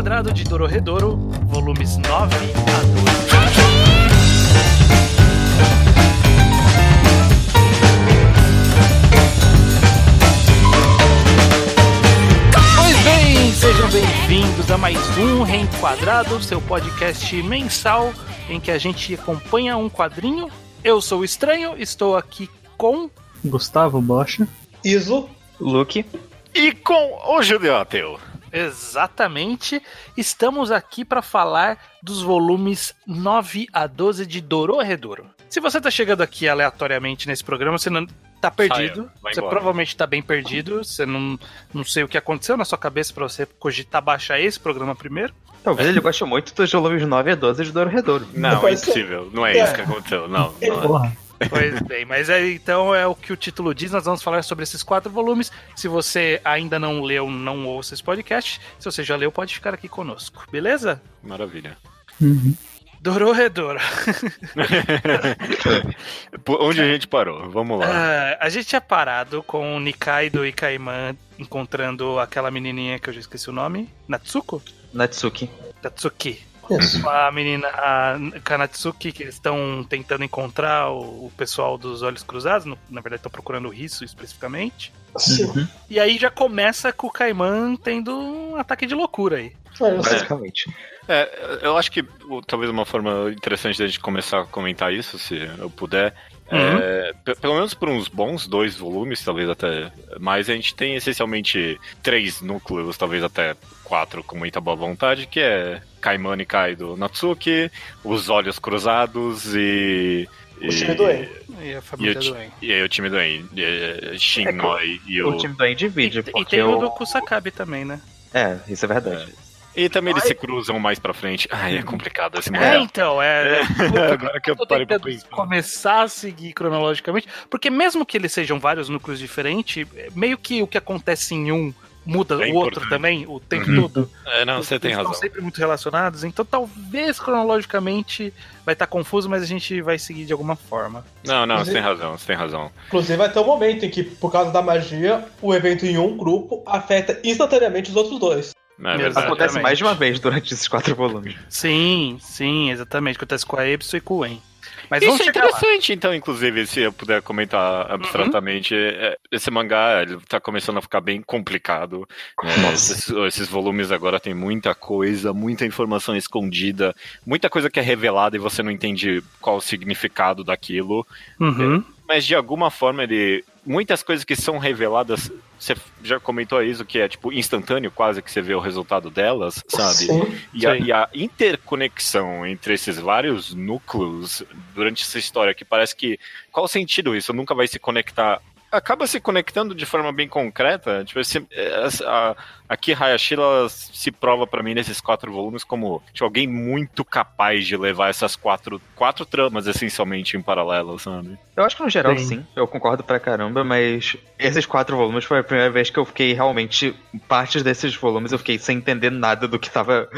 Quadrado de Dororedoro, volumes 9 a 12. Pois bem, sejam bem-vindos a mais um Reenquadrado, seu podcast mensal em que a gente acompanha um quadrinho. Eu sou o Estranho, estou aqui com Gustavo Bocha. Iso. Luke. E com o Judeu Ateu. Exatamente. Estamos aqui para falar dos volumes 9 a 12 de Dororedoro. Se você tá chegando aqui aleatoriamente nesse programa, você não tá perdido. Você embora. provavelmente tá bem perdido. Você não, não sei o que aconteceu na sua cabeça para você cogitar baixar esse programa primeiro. Talvez ele goste muito dos volumes 9 a 12 de Douro Redouro. Não, é pode ser. impossível. Não é, É. isso que aconteceu. Não. É. não é. Pois bem, mas é, então é o que o título diz. Nós vamos falar sobre esses quatro volumes. Se você ainda não leu, não ouça esse podcast. Se você já leu, pode ficar aqui conosco, beleza? Maravilha. Uhum. Dororedoro. Por Onde a gente parou? Vamos lá. Ah, a gente tinha parado com o Nikaido e Kaiman encontrando aquela menininha que eu já esqueci o nome. Natsuko? Natsuki. Tatsuki. Isso. A menina a Kanatsuki, que eles estão tentando encontrar o, o pessoal dos Olhos Cruzados. no- na verdade, estão procurando o Risso especificamente. Sim. E aí já começa com o Kaiman tendo um ataque de loucura aí. Só. Basicamente. É, eu acho que talvez uma forma interessante da gente começar a comentar isso, se eu puder. é, pe- pelo menos por uns bons dois volumes, talvez até mais, a gente tem essencialmente três núcleos, talvez até quatro com muita boa vontade, que é Kaimani Kaido Natsuki, os Olhos Cruzados e. O time do En. E a família do En. e aí o time do En, e- Shinnoi e O o. time do End divide, E, e tem o o... do Kusakabe também, né? É, isso é verdade. E também eles se cruzam mais pra frente. Ai, é complicado esse É, modelo. então, é. Agora que eu tô parei pra pensar. começar a seguir cronologicamente, porque mesmo que eles sejam vários núcleos diferentes, meio que o que acontece em um muda É o outro também, o tempo Uhum. todo. É, não, você tem Eles razão. Estão sempre muito relacionados, então talvez cronologicamente vai estar confuso, mas a gente vai seguir de alguma forma. Não, não, você tem razão, você tem razão. Inclusive vai ter um momento em que, por causa da magia, o evento em um grupo afeta instantaneamente os outros dois. É verdade. Acontece Exatamente. mais de uma vez durante esses quatro volumes. Sim, sim, exatamente. Acontece com a Epso e com o En. Mas Isso vamos é chegar lá. interessante, então, inclusive, se eu puder comentar abstratamente, é, esse mangá ele tá começando a ficar bem complicado. né? Esses, esses volumes agora tem muita coisa, muita informação escondida, muita coisa que é revelada e você não entende qual o significado daquilo. Uhum. Mas de alguma forma ele. Muitas coisas que são reveladas, você já comentou isso, que é tipo instantâneo, quase que você vê o resultado delas, sabe? Sim. E a, e a interconexão entre esses vários núcleos durante essa história, que parece que. Qual o sentido isso? Nunca vai se conectar. Acaba se conectando de forma bem concreta. Tipo, esse, essa- a, aqui Hayashi ela se prova pra mim nesses quatro volumes como tipo, alguém muito capaz de levar essas quatro, quatro tramas essencialmente em paralelo, sabe? Eu acho que no geral Sim. sim, eu concordo pra caramba, mas esses quatro volumes foi a primeira vez que eu fiquei realmente. Partes desses volumes eu fiquei sem entender nada do que tava.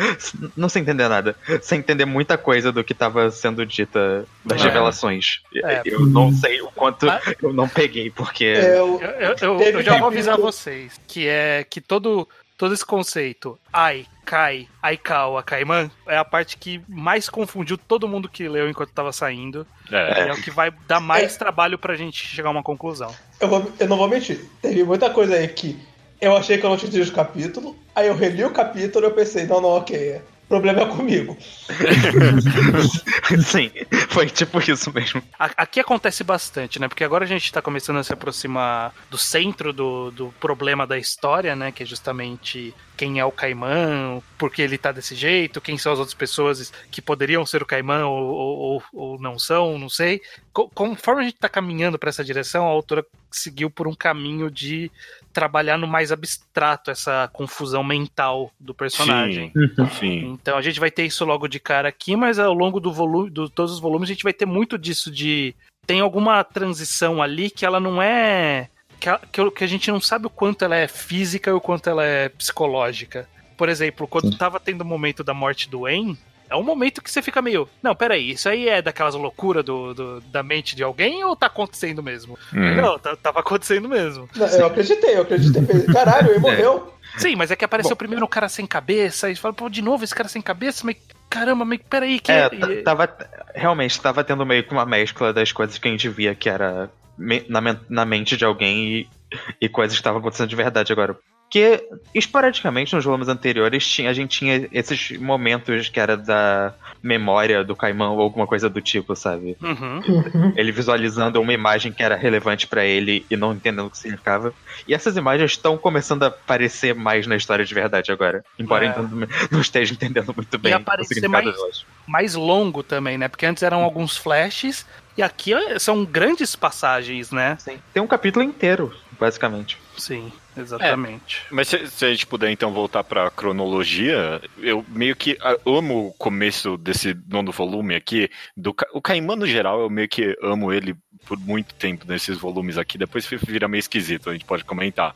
Não sem entender nada, sem entender muita coisa do que tava sendo dita das É. revelações. É. Eu não sei o quanto Ah. eu não peguei, porque. Eu, eu- eu- eu já vou avisar vocês que é que todo, todo esse conceito Ai, Kai, Aikawa, Kaiman é a parte que mais confundiu todo mundo que leu enquanto tava saindo. É. E é o que vai dar mais trabalho pra gente chegar a uma conclusão. eu, vou- eu não vou mentir. Teve muita coisa aí que eu achei que eu não tinha entendido o capítulo. Aí eu reli o capítulo e eu pensei, não, não, ok. O problema é comigo. Sim, foi tipo isso mesmo. A- Aqui acontece bastante, né? Porque agora a gente tá começando a se aproximar do centro do, do problema da história, né? Que é justamente quem é o Caimã, por que ele tá desse jeito, quem são as outras pessoas que poderiam ser o Caimã ou, ou, ou- ou não são, não sei. Co- Conforme a gente tá caminhando pra essa direção, a autora seguiu por um caminho de trabalhar no mais abstrato essa confusão mental do personagem. Sim, sim. Então a gente vai ter isso logo de cara aqui, mas ao longo do volume, de todos os volumes, a gente vai ter muito disso de tem alguma transição ali que ela não é que a, que, a gente não sabe o quanto ela é física e o quanto ela é psicológica. Por exemplo, quando tava tendo o momento da morte do En, é um momento que você fica meio. Não, peraí, isso aí é daquelas loucuras do, do- da mente de alguém ou tá acontecendo mesmo? Hum. Não, tá- tava acontecendo mesmo. Não, eu acreditei, eu acreditei. Caralho, ele morreu. Sim, mas é que apareceu Bom. primeiro o cara sem cabeça, e fala, pô, de novo esse cara sem cabeça, mas caramba, mas peraí, que É, t- tava. Realmente, tava tendo meio que uma mescla das coisas que a gente via que era me- na, na mente de alguém e, e coisas que estavam acontecendo de verdade agora. Porque, esporadicamente, nos volumes anteriores, tinha, a gente tinha esses momentos que era da memória do Caimão ou alguma coisa do tipo, sabe? Uhum. Ele visualizando uma imagem que era relevante pra ele e não entendendo o que significava. E essas imagens estão começando a aparecer mais na história de verdade agora. Embora É. eu não, não esteja entendendo muito bem o aparecer mais-. Mais longo também, né? Porque antes eram alguns flashes, e aqui são grandes passagens, né? Sim. Tem um capítulo inteiro, basicamente. Sim, exatamente. Mas se, se a gente puder então voltar pra cronologia, eu meio que ah, amo o começo desse nono volume aqui. Do, o Caimã, no geral, eu meio que amo ele por muito tempo nesses volumes aqui. Depois vira meio esquisito, a gente pode comentar.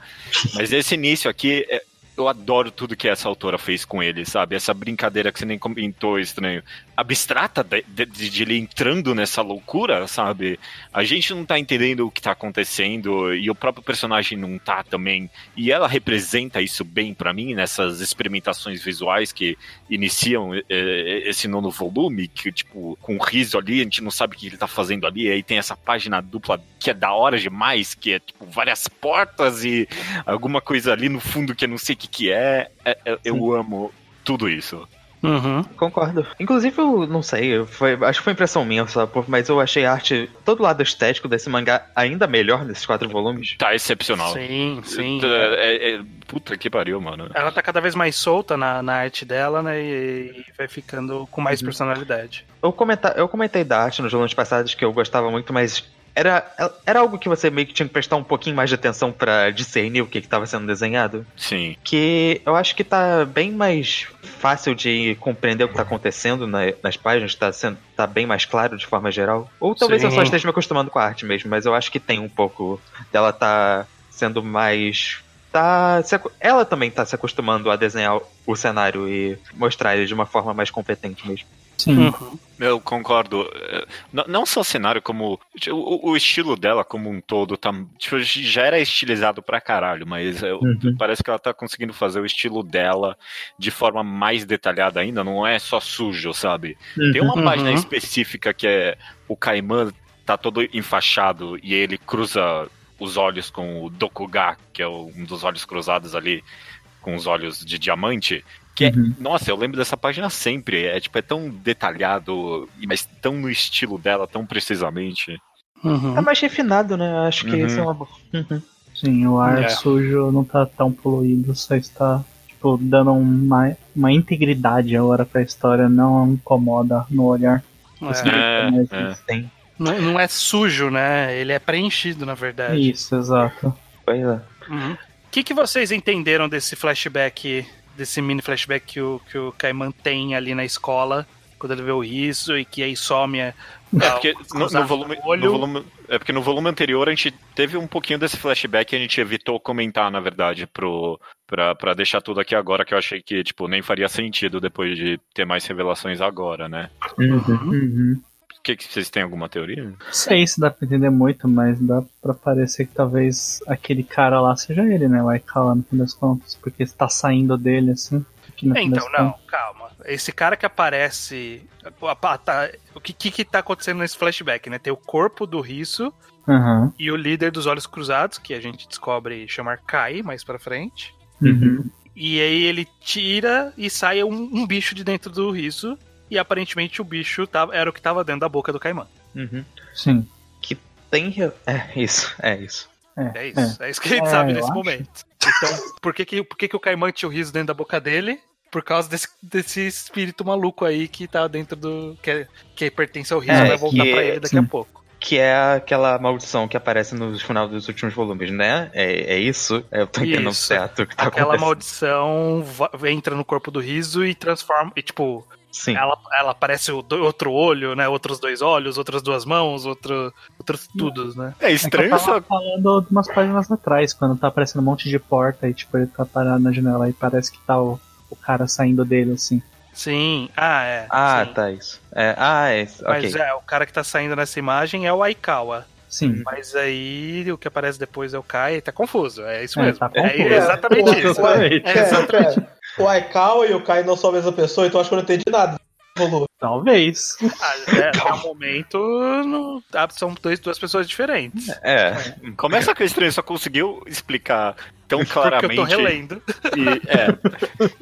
Mas esse início aqui, é- eu adoro tudo que essa autora fez com ele, sabe? Essa brincadeira que você nem comentou, estranho. Abstrata de, de- de ele entrando nessa loucura, sabe? A gente não tá entendendo o que tá acontecendo e o próprio personagem não tá também. E ela representa isso bem pra mim nessas experimentações visuais que iniciam eh, esse nono volume, que tipo, com riso ali, a gente não sabe o que ele tá fazendo ali, aí tem essa página dupla que é da hora demais, que é tipo várias portas e alguma coisa ali no fundo que eu não sei o que que é. É- é- eu amo tudo isso. Uhum. Concordo. Inclusive, eu não sei, foi, acho que foi impressão minha, mas eu achei a arte, todo o lado estético desse mangá ainda melhor nesses quatro volumes. Tá excepcional. Sim, sim. É- é- é- puta que pariu, mano. Ela tá cada vez mais solta na, na arte dela, né? E, e vai ficando com mais personalidade. Eu, comenta, eu comentei da arte nos volumes passados que eu gostava muito, mas era, era algo que você meio que tinha que prestar um pouquinho mais de atenção pra discernir o que estava sendo desenhado. Sim. que eu acho que tá bem mais fácil de compreender o que tá acontecendo na- nas páginas, tá, sendo, tá bem mais claro de forma geral. Ou talvez eu só Sim. esteja me acostumando com a arte mesmo, mas eu acho que tem um pouco dela tá sendo mais. Tá, ela também tá se acostumando a desenhar o cenário e mostrar ele de uma forma mais competente mesmo. Sim. Uhum. Eu concordo. É, Não só o cenário, como. O, o estilo dela como um todo tá. Tipo, já era estilizado pra caralho, mas eu- Uhum. parece que ela tá conseguindo fazer o estilo dela de forma mais detalhada ainda. Não é só sujo, sabe? Tem uma Uhum. página específica que é o Caimã tá todo enfaixado e ele cruza os olhos com o Dokuga, que é um dos olhos cruzados ali, com os olhos de diamante. Que é, Uhum. nossa, eu lembro dessa página sempre. É tipo, é tão detalhado, mas tão no estilo dela, tão precisamente. Uhum. Tá mais refinado, né? Acho que Uhum. isso é uma boa. Uhum. Sim, o ar É. sujo não tá tão poluído, só está tipo, dando uma, uma integridade agora pra história, não incomoda no olhar. É. É, é. Não, não é sujo, né? Ele é preenchido, na verdade. Isso, exato. Pois é. Uhum. O que, que vocês entenderam desse flashback, desse mini flashback que o, que o Kaiman tem ali na escola, quando ele vê o riso e que aí some a, É porque no, no volume, no volume- é porque no volume anterior a gente teve um pouquinho desse flashback e a gente evitou comentar, na verdade, pro, pra, pra deixar tudo aqui agora, que eu achei que, tipo, nem faria sentido depois de ter mais revelações agora, né? Uhum. O que, que vocês têm alguma teoria? Sei se dá pra entender muito, mas dá pra parecer que talvez aquele cara lá seja ele, né? O Aikawa, no fim das contas, porque está saindo dele, assim. fim Então, das não, contas- calma. Esse cara que aparece. Tá, o que, que, que tá acontecendo nesse flashback, né? Tem o corpo do Riso Aham. e o líder dos Olhos Cruzados, que a gente descobre chamar Kai mais pra frente. Uhum. E aí ele tira e sai um, um bicho de dentro do Riso. E aparentemente o bicho tava, era o que tava dentro da boca do Caimã. Uhum. Sim. Tem. re- É isso, é isso. É isso. É, isso que a gente É, sabe nesse acho. momento. Então, por que, que, por que, que o Caimã tinha o riso dentro da boca dele? Por causa desse, desse espírito maluco aí que tá dentro do. que, que pertence ao riso É, e vai voltar que- pra ele daqui a sim. pouco. Que é aquela maldição que aparece no final dos últimos volumes, né? É, é isso? É, Eu tô entendendo Isso. certo o que tá Aquela acontecendo. maldição va- entra no corpo do riso e transforma. E tipo, Sim. ela, ela aparece o do- outro olho, né? Outros dois olhos, outras duas mãos, outro, outros tudo, né? É É que estranho eu tava essa. falando umas páginas atrás, quando tá aparecendo um monte de porta e tipo, ele tá parado na janela e parece que tá o, o cara saindo dele, assim. Sim. Ah, é. Ah, sim. tá, isso. É, ah, é isso. Mas é, o cara que tá saindo nessa imagem é o Aikawa. Sim. Mas aí o que aparece depois é o Kai, tá confuso. É isso É, mesmo. tá é, confuso. exatamente É, isso. Exatamente. É exatamente. O Aikawa e o Kai não são a mesma pessoa, então acho que eu não entendi nada. Talvez. Ah, é, até o momento não- ah, são dois, duas pessoas diferentes. É. Começa com estranho, só conseguiu explicar tão Porque eu claramente. tô relendo. E, é.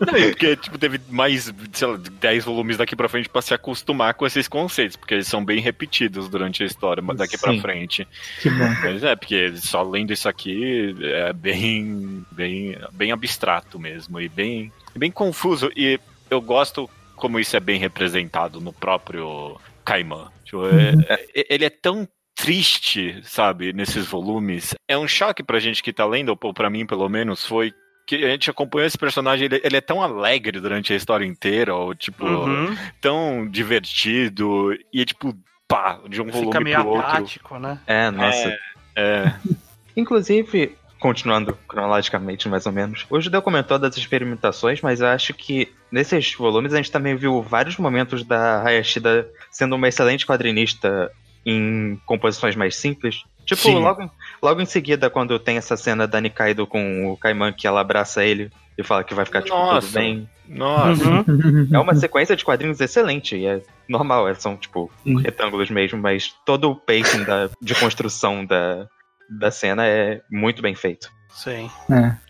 Não, e porque, tipo, teve mais, sei lá, 10 volumes daqui pra frente pra se acostumar com esses conceitos, porque eles são bem repetidos durante a história, mas daqui pra Sim. frente. Que bom. Mas é, porque só lendo isso aqui é bem, bem, bem abstrato mesmo, e bem, bem confuso. E eu gosto como isso é bem representado no próprio Caimã. Tipo, é- é- ele é tão triste, sabe, nesses volumes. É um choque pra gente que tá lendo, ou pra mim pelo menos, foi que a gente acompanhou esse personagem, ele, ele é tão alegre durante a história inteira, ou tipo, Uhum. tão divertido, e é tipo, pá, de um Fica volume meio pro outro. apático, né? É, nossa. É, é. Inclusive, continuando cronologicamente, mais ou menos, o Judeu comentou das experimentações, mas eu acho que nesses volumes a gente também viu vários momentos da Hayashida sendo uma excelente quadrinista em composições mais simples. Tipo, Sim. logo, em- logo em seguida, quando tem essa cena da Nikaido com o Kaiman, que ela abraça ele e fala que vai ficar tipo, Nossa. tudo bem. Nossa. Uhum. É uma sequência de quadrinhos excelente, e é normal, é- são tipo Sim. retângulos mesmo, mas todo o pacing da, de construção da, da cena é muito bem feito. Sim.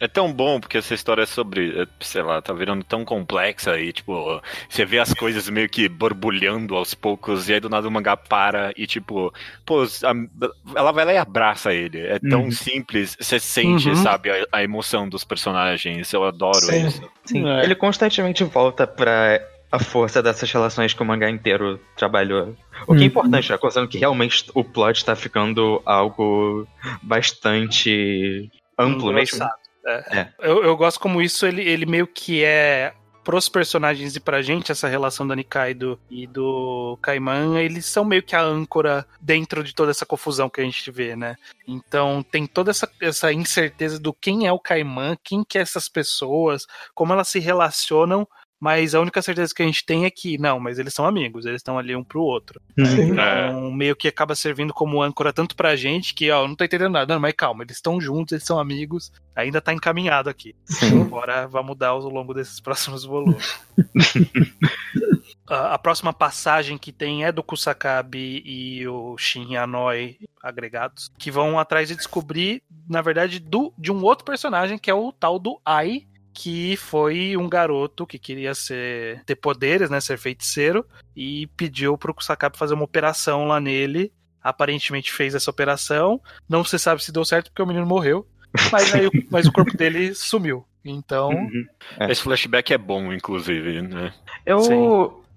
É tão bom porque essa história é sobre, é, sei lá, tá virando tão complexa e, tipo, você vê as coisas meio que borbulhando aos poucos e aí do nada o mangá para e, tipo, pô, a- ela vai lá e abraça ele. É tão Uhum. simples, você sente, Uhum. sabe, a, a emoção dos personagens. Eu adoro Sim. isso. Sim, É. ele constantemente volta pra a força dessas relações que o mangá inteiro trabalhou. O que é Uhum. importante, né? Considerando que realmente o plot tá ficando algo bastante amplo mesmo. Engrossado. É. É. Eu, eu gosto como isso, ele, ele meio que é pros personagens e pra gente, essa relação da Nikaido e do Kaiman, eles são meio que a âncora dentro de toda essa confusão que a gente vê, né? Então tem toda essa, essa incerteza do quem é o Kaiman, quem que é essas pessoas, como elas se relacionam, mas a única certeza que a gente tem é que, não, mas eles são amigos, eles estão ali um pro outro. Sim. Então, meio que acaba servindo como âncora tanto pra gente que, ó, não tô entendendo nada. Não, mas calma, eles estão juntos, eles são amigos, ainda tá encaminhado aqui. Agora vai mudar ao longo desses próximos volumes. a, a próxima passagem que tem é do Kusakabe e o Shin Yanoi agregados, que vão atrás de descobrir, na verdade, do, de um outro personagem, que é o tal do Ai, que foi um garoto que queria ser ter poderes, né, ser feiticeiro, e pediu pro Kusakabe fazer uma operação lá nele. Aparentemente fez essa operação. Não se sabe se deu certo porque o menino morreu. Mas, aí, o- mas o corpo dele sumiu. Então, Uhum. É. Esse flashback é bom, inclusive, né? Eu, Sim.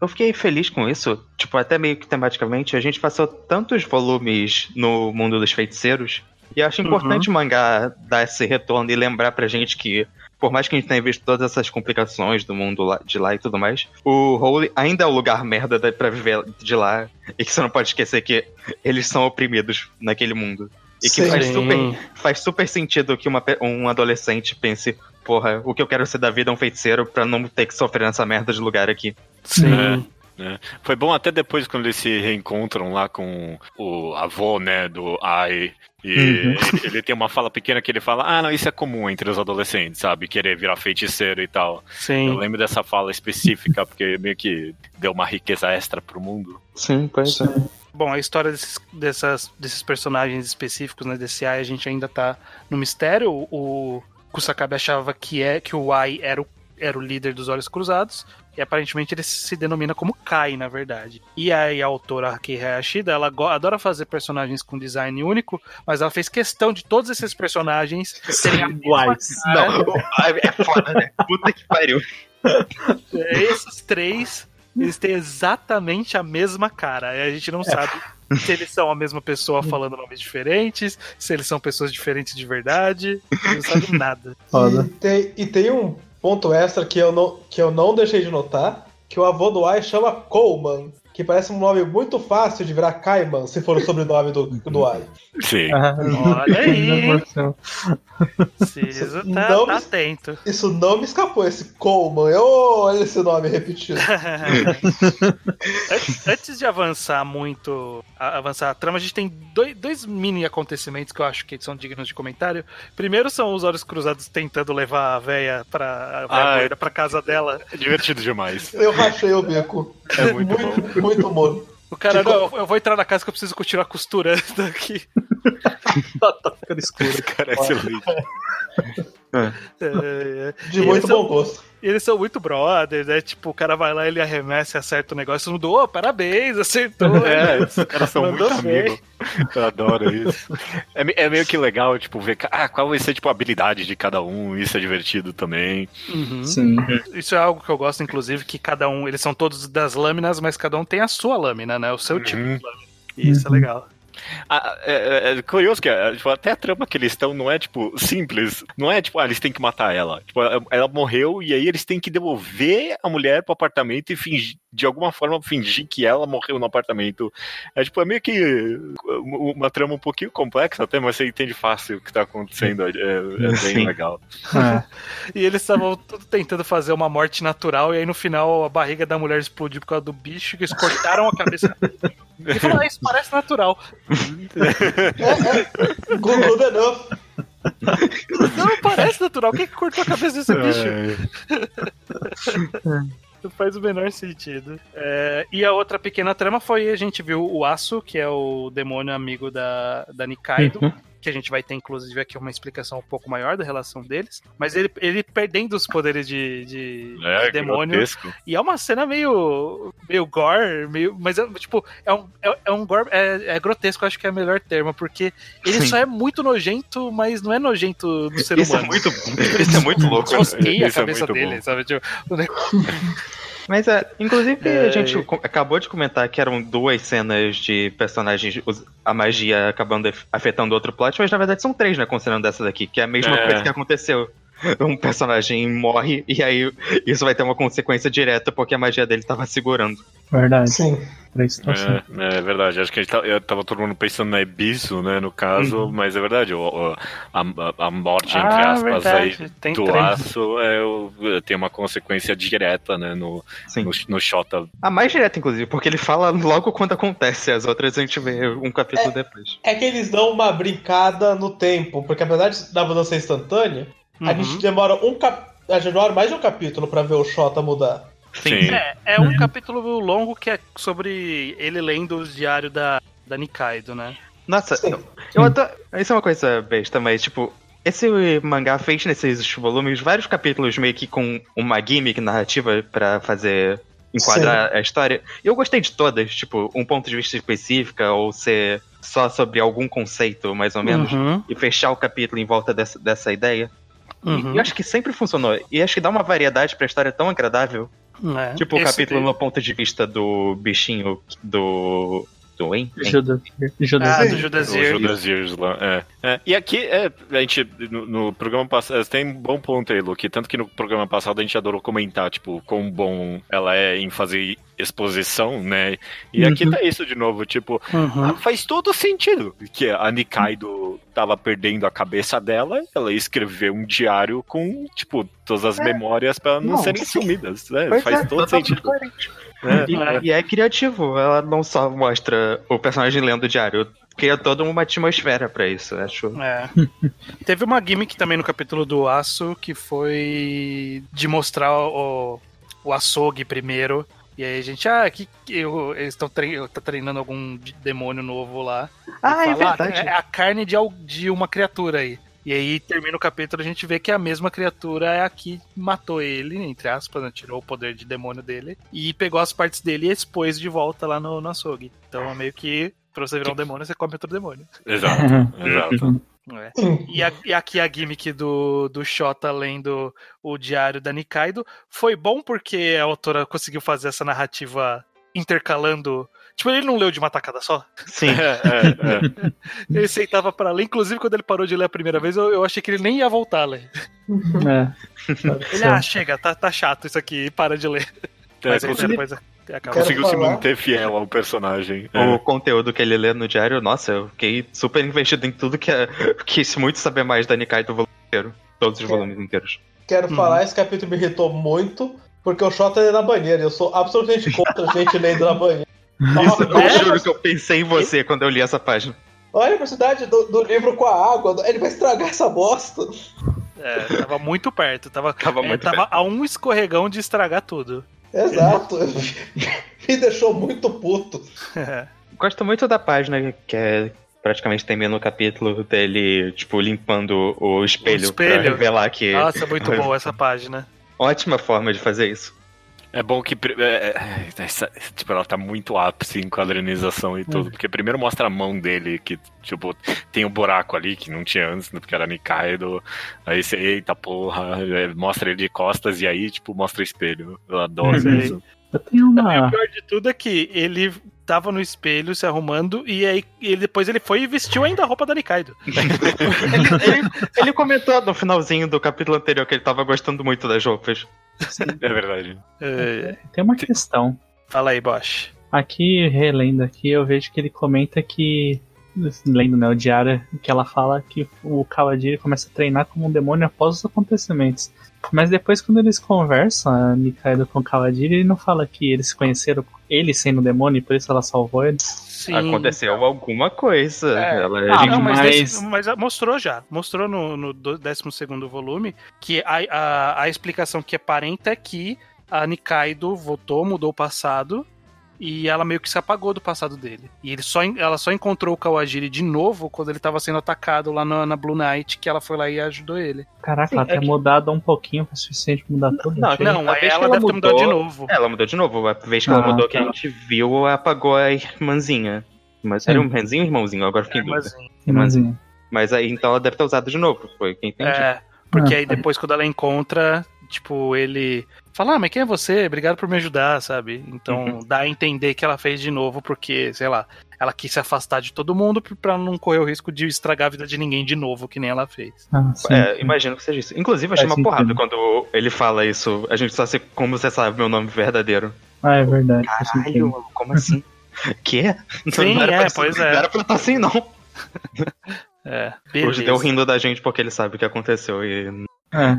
eu fiquei feliz com isso. Tipo, até meio que tematicamente, a gente passou tantos volumes no mundo dos feiticeiros. E eu acho importante o mangá dar esse retorno e lembrar pra gente que, por mais que a gente tenha visto todas essas complicações do mundo lá- de lá e tudo mais, o Holy ainda é o lugar merda da- pra viver de lá. E que você não pode esquecer que eles são oprimidos naquele mundo. E que Sim. faz super, faz super sentido que uma um adolescente pense, porra, o que eu quero ser da vida é um feiticeiro pra não ter que sofrer nessa merda de lugar aqui. sim. Foi bom até depois quando eles se reencontram lá com o avô, né, do Ai. E Uhum. ele, tem uma fala pequena que ele fala: Ah, não, isso é comum entre os adolescentes, sabe? Querer virar feiticeiro e tal. Eu Sim. lembro dessa fala específica, porque meio que deu uma riqueza extra pro mundo. Sim, pois é. Bom, a história desses, dessas, desses personagens específicos, né, desse Ai, a gente ainda tá no mistério. O, o Kusakabe achava que, é, que o Ai era o, era o líder dos Olhos Cruzados, e aparentemente ele se denomina como Kai, na verdade. E aí a autora Akei Hayashida, ela adora fazer personagens com design único, mas ela fez questão de todos esses personagens serem Iguais. Não, é foda, né? Puta que pariu. Esses três, eles têm exatamente a mesma cara. E a gente não sabe se eles são a mesma pessoa falando nomes diferentes, se eles são pessoas diferentes de verdade. Não sabe nada. E tem, e tem um ponto extra que eu, não, que eu não deixei de notar, que o avô do Ai chama Coleman, que parece um nome muito fácil de virar Kaiman, se for o sobrenome do, do Ai. Sim. Olha aí. Preciso tá, Não tá me- atento. Isso não me escapou, esse Coleman. Eu, olha esse nome repetido. Antes- de avançar muito, avançar a trama, a gente tem dois, dois mini acontecimentos que eu acho que são dignos de comentário. Primeiro são os olhos cruzados tentando levar a véia pra, a véia Ah, pra casa dela. É divertido demais. Eu rachei o bico. É muito bom. Muito, humor. O cara, Tipo- não, eu vou entrar na casa que eu preciso continuar costurando aqui. tá, tá ficando escuro. Cara, é excelente. É, é. De E muito eles são- bom gosto. E eles são muito brothers, né? Tipo, o cara vai lá, ele arremessa e acerta o negócio. Mundo, ô, parabéns, acertou. É, esses caras são muito amigos. Eu adoro isso. É, é meio que legal, tipo, ver ah, qual vai ser tipo, a habilidade de cada um. Isso é divertido também. Uhum. Sim. Isso é algo que eu gosto, inclusive, que cada um, eles são todos das lâminas, mas cada um tem a sua lâmina, né? O seu tipo Uhum. de lâmina. E isso é legal. Ah, é, é- é curioso que é, tipo, até a trama que eles estão não é, tipo, simples. Não é, tipo, ah, eles têm que matar ela. Tipo, ela, morreu e aí eles têm que devolver a mulher pro apartamento e fingir, de alguma forma, fingir que ela morreu no apartamento. É, tipo, é meio que uma uma trama um pouquinho complexa até, mas você entende fácil o que tá acontecendo. É, é bem Sim. legal. É. E eles estavam tudo tentando fazer uma morte natural, e aí no final a barriga da mulher explodiu por causa do bicho, que eles cortaram a cabeça. E falou, ah, isso parece natural. Good, good enough. Não, parece natural. Quem que cortou a cabeça desse bicho? É. Não faz o menor sentido. É, e a outra pequena trama foi a gente viu o Aço, que é o demônio amigo da, da Nikaido. Uhum. Que a gente vai ter, inclusive, aqui uma explicação um pouco maior da relação deles. Mas ele, ele perdendo os poderes de, de É, demônio. grotesco. E é uma cena meio. meio gore, meio. Mas é tipo, é um, é, é um gore. É, é grotesco, acho que é o melhor termo, porque ele Sim. só é muito nojento, mas não é nojento do ser Isso é humano. muito, isso é muito louco. Rosqueia a Isso é cabeça dele, bom. sabe? Tipo, Mas é, inclusive É. a gente acabou de comentar que eram duas cenas de personagens, a magia acabando af- afetando outro plot, mas na verdade são três, né, considerando dessa daqui, que é a mesma É. coisa que aconteceu. Um personagem morre e aí isso vai ter uma consequência direta porque a magia dele tava segurando. Verdade. Sim. É, é verdade, acho que a gente tá, eu tava todo mundo pensando na Ebisu, né, no caso, mas é verdade, o, o- a, a- morte, entre Ah, aspas, verdade, aí tem do três. aço é, o- tem uma consequência direta, né, no, Sim. no, no Shota. A mais direta, inclusive, porque ele fala logo quando acontece, as outras a gente vê um capítulo depois. É que eles dão uma brincada no tempo, porque apesar de- da mudança instantânea, a Uhum. gente demora um cap... A gente demora mais de um capítulo pra ver o Shota mudar. Sim. É, é um capítulo longo que é sobre ele lendo os diários da, da Nikaido, né? Nossa, Sim. eu, eu adoro. Isso é uma coisa besta, mas tipo. Esse mangá fez nesses volumes vários capítulos meio que com uma gimmick narrativa pra fazer enquadrar a história. E eu gostei de todas, tipo, um ponto de vista específico ou ser só sobre algum conceito, mais ou menos, Uhum, e fechar o capítulo em volta dessa, dessa ideia. Uhum. E eu acho que sempre funcionou. E acho que dá uma variedade pra história tão agradável. É. Tipo, o Esse- capítulo no ponto de vista do bichinho do. Do. En- Judas. Judas. Ah, do O Judazir. Judas Years lá, é. É, E aqui, é, a gente, no, no programa passado, tem um bom ponto aí, Luke, tanto que no programa passado a gente adorou comentar, tipo, quão bom ela é em fazer exposição, né? E aqui Uhum. tá isso de novo, tipo, Uhum. ah, faz todo sentido que a Nikaido tava perdendo a cabeça dela, ela escreveu um diário com, tipo, todas as memórias pra não, Não, serem sim. sumidas, né? Pois faz é, todo sentido. coerente. Né? E, e é criativo, ela não só mostra o personagem lendo o diário, cria toda uma atmosfera pra isso, acho. É. Teve uma gimmick também no capítulo do Aço que foi de mostrar o, o açougue primeiro. E aí a gente, ah, que, que eu- eles estão tre tá treinando algum de- demônio novo lá. Ah, é fala, verdade. é a carne de, de uma criatura aí. E aí termina o capítulo, a gente vê que a mesma criatura é a que matou ele, entre aspas, né? tirou o poder de demônio dele e pegou as partes dele e expôs de volta lá no, no açougue. Então é meio que pra você virar um demônio, você come outro demônio. Exato, exato. É. E, a- e aqui a gimmick do, do Shota lendo o diário da Nikaido foi bom porque a autora conseguiu fazer essa narrativa intercalando. Tipo, ele não leu de uma tacada só. Sim. É, é, é. Ele sentava pra ler. Inclusive, quando ele parou de ler a primeira vez, eu, eu achei que ele nem ia voltar a ler. É. Ele, ah, chega, tá, tá chato isso aqui, para de ler. É, Mas aí depois. Quero Conseguiu se falar- manter fiel ao personagem. O É. conteúdo que ele lê no diário, nossa, eu fiquei super investido em tudo que é. Quis muito saber mais da Nikai do volume inteiro. Todos os É. volumes inteiros. Quero Uhum. falar, esse capítulo me irritou muito, porque o Shota é na banheira. Eu sou absolutamente contra a gente lendo na banheira. Isso, eu Olha, juro que eu pensei em você quando eu li essa página. olha a velocidade do, do livro com a água. Ele vai estragar essa bosta. É, tava muito perto. Tava, Tava é, muito tava a um escorregão de estragar tudo. Exato. me deixou muito puto. Gosto muito da página que é. Praticamente termina o capítulo dele, tipo, limpando o espelho, espelho. pra revelar que. Nossa, muito boa essa página. Ótima forma de fazer isso. É bom que. pri- é, é, essa- tipo, ela tá muito ápice em quadrinização e tudo. Porque primeiro mostra a mão dele, que, tipo, tem um buraco ali que não tinha antes, né, porque era Nikaido. Aí você, eita porra, é, mostra ele de costas e aí, tipo, mostra o espelho. Eu adoro isso. Eu tenho E o uma. pior de tudo é que ele tava no espelho se arrumando e aí ele, depois ele foi e vestiu ainda a roupa da Nikaido. Ele, ele- ele comentou no finalzinho do capítulo anterior que ele tava gostando muito das roupas. É verdade. É, Tem uma questão. fala aí, Bosch. Aqui, relendo aqui, eu vejo que ele comenta que. Lendo, né, o diário, que ela fala que o Kawajiri começa a treinar como um demônio após os acontecimentos. Mas depois, quando eles conversam, a Nikaido com o Kawajiri, ele não fala que eles se conheceram, ele sendo demônio, e por isso ela salvou ele. Sim. Aconteceu alguma coisa. É. Ela, Ah, ele- Não, mas, Mas- desse- mas mostrou já. Mostrou no, no 12 volume que a, a, a explicação que aparenta é que a Nikaido voltou, mudou o passado e ela meio que se apagou do passado dele. E ele só, ela só encontrou o Kawajiri de novo quando ele tava sendo atacado lá na, na Blue Knight, que ela foi lá e ajudou ele. Caraca, Sim, ela é ter que- mudado um pouquinho, foi suficiente pra mudar tudo. Não. Não, a aí ela, ela deve ter mudado mudou- de novo. Ela mudou de novo. A vez que Ah, ela mudou, que a tá. gente viu, apagou a irmãzinha. Mas era um irmãzinho ou irmãozinho? Agora fiquei em dúvida. Mas, Irmãzinha. Mas aí então ela deve ter usado de novo. Foi quem entendi. é, porque Ah, aí depois quando ela encontra, tipo, ele fala, ah, mas quem é você? Obrigado por me ajudar, sabe? Então Uhum. dá a entender que ela fez de novo porque, sei lá, ela quis se afastar de todo mundo pra não correr o risco de estragar a vida de ninguém de novo, que nem ela fez. Ah, sim. É, imagino que seja isso. Inclusive, achei Faz uma porrada sentido. quando ele fala isso. A gente só se como você sabe meu nome verdadeiro. Ah, é verdade. Caralho, como assim? Quê? Sim, não era é, pra, pois é. Não era pra estar assim, não. É, O beleza. Judeu rindo da gente porque ele sabe o que aconteceu. E É.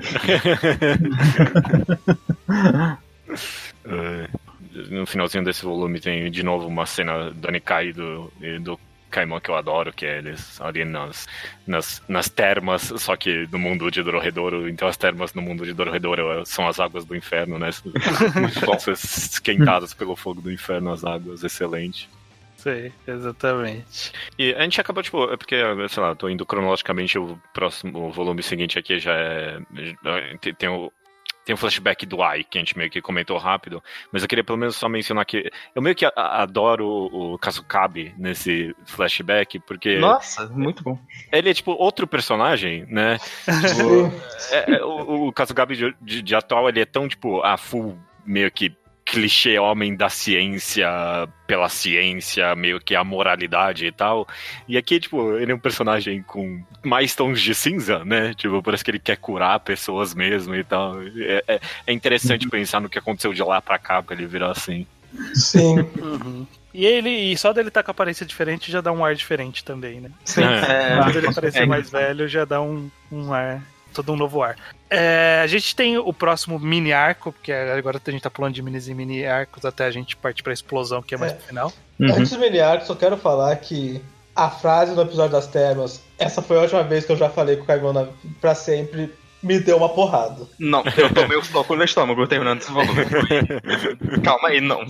É, no finalzinho desse volume tem de novo uma cena do Nikai e do, e do Caimão que eu adoro, que é eles ali nas, nas, nas termas, só que no mundo de Dororedoro. Então as termas no mundo de Dororedoro são as águas do inferno, né? Muito bom ser esquentadas pelo fogo do inferno, as águas, excelente. Sei, exatamente. E a gente acabou, tipo, é porque, sei lá, tô indo cronologicamente, o próximo o volume seguinte aqui já é. Tem, tem o. Tem o flashback do Ai, que a gente meio que comentou rápido, mas eu queria pelo menos só mencionar que eu meio que a- a- adoro o, o Kazukabe nesse flashback, porque Nossa, muito bom. ele é tipo outro personagem, né? Tipo, é- é, o, o Kazugabe de, de- de atual, ele é tão, tipo, a full, meio que clichê homem da ciência pela ciência, meio que a moralidade e tal. E aqui, tipo, ele é um personagem com mais tons de cinza, né? Tipo, parece que ele quer curar pessoas mesmo e tal. É, é- é interessante pensar no que aconteceu de lá pra cá pra ele virar assim. Sim. Uhum. E ele, e só dele estar com a aparência diferente já dá um ar diferente também, né? Sim. É. Quando ele parecer é, mais velho, já dá um, um ar, todo um novo ar. É, a gente tem o próximo mini arco, porque agora a gente tá pulando de minis e mini arcos até a gente partir pra explosão, que é mais É. pro final. Uhum. Antes do mini só quero falar que a frase do episódio das termas, essa foi a última vez que eu já falei com o Caimão na- pra sempre, me deu uma porrada. Não, eu tomei o soco no estômago terminando esse volume. Calma aí, não.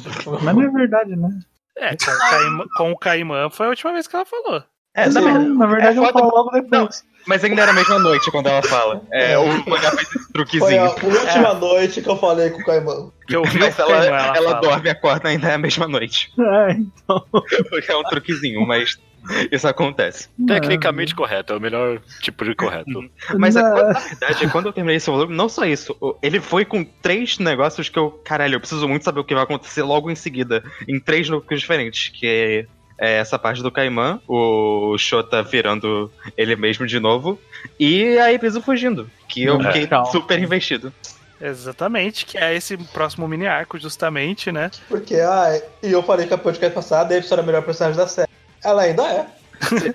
Mas não é verdade, né? É, com o, Caimã, com o Caimã foi a última vez que ela falou. É, não, na verdade, na verdade é eu falo logo depois. Mas ainda era a mesma noite quando ela fala. É, o mangá faz esse Foi truquezinho. a última noite que eu falei com o Caimão. Que eu vi Mas ela, ela, ela dorme e acorda ainda é a mesma noite. É, então. Porque é um truquezinho, mas isso acontece. Tecnicamente correto, é o melhor tipo de correto. Mas é, quando- na verdade, quando eu terminei esse volume, não só isso, ele foi com três negócios que eu, caralho, eu preciso muito saber o que vai acontecer logo em seguida, em três núcleos diferentes, que é, é essa parte do Caimã, o Shota virando ele mesmo de novo, e a Ibizu fugindo, que eu É. fiquei Legal. super investido. Exatamente, que é esse próximo mini arco, justamente, né? Porque, ah, e eu falei que a podcast passada, Davidson era a melhor personagem da série. Ela ainda é.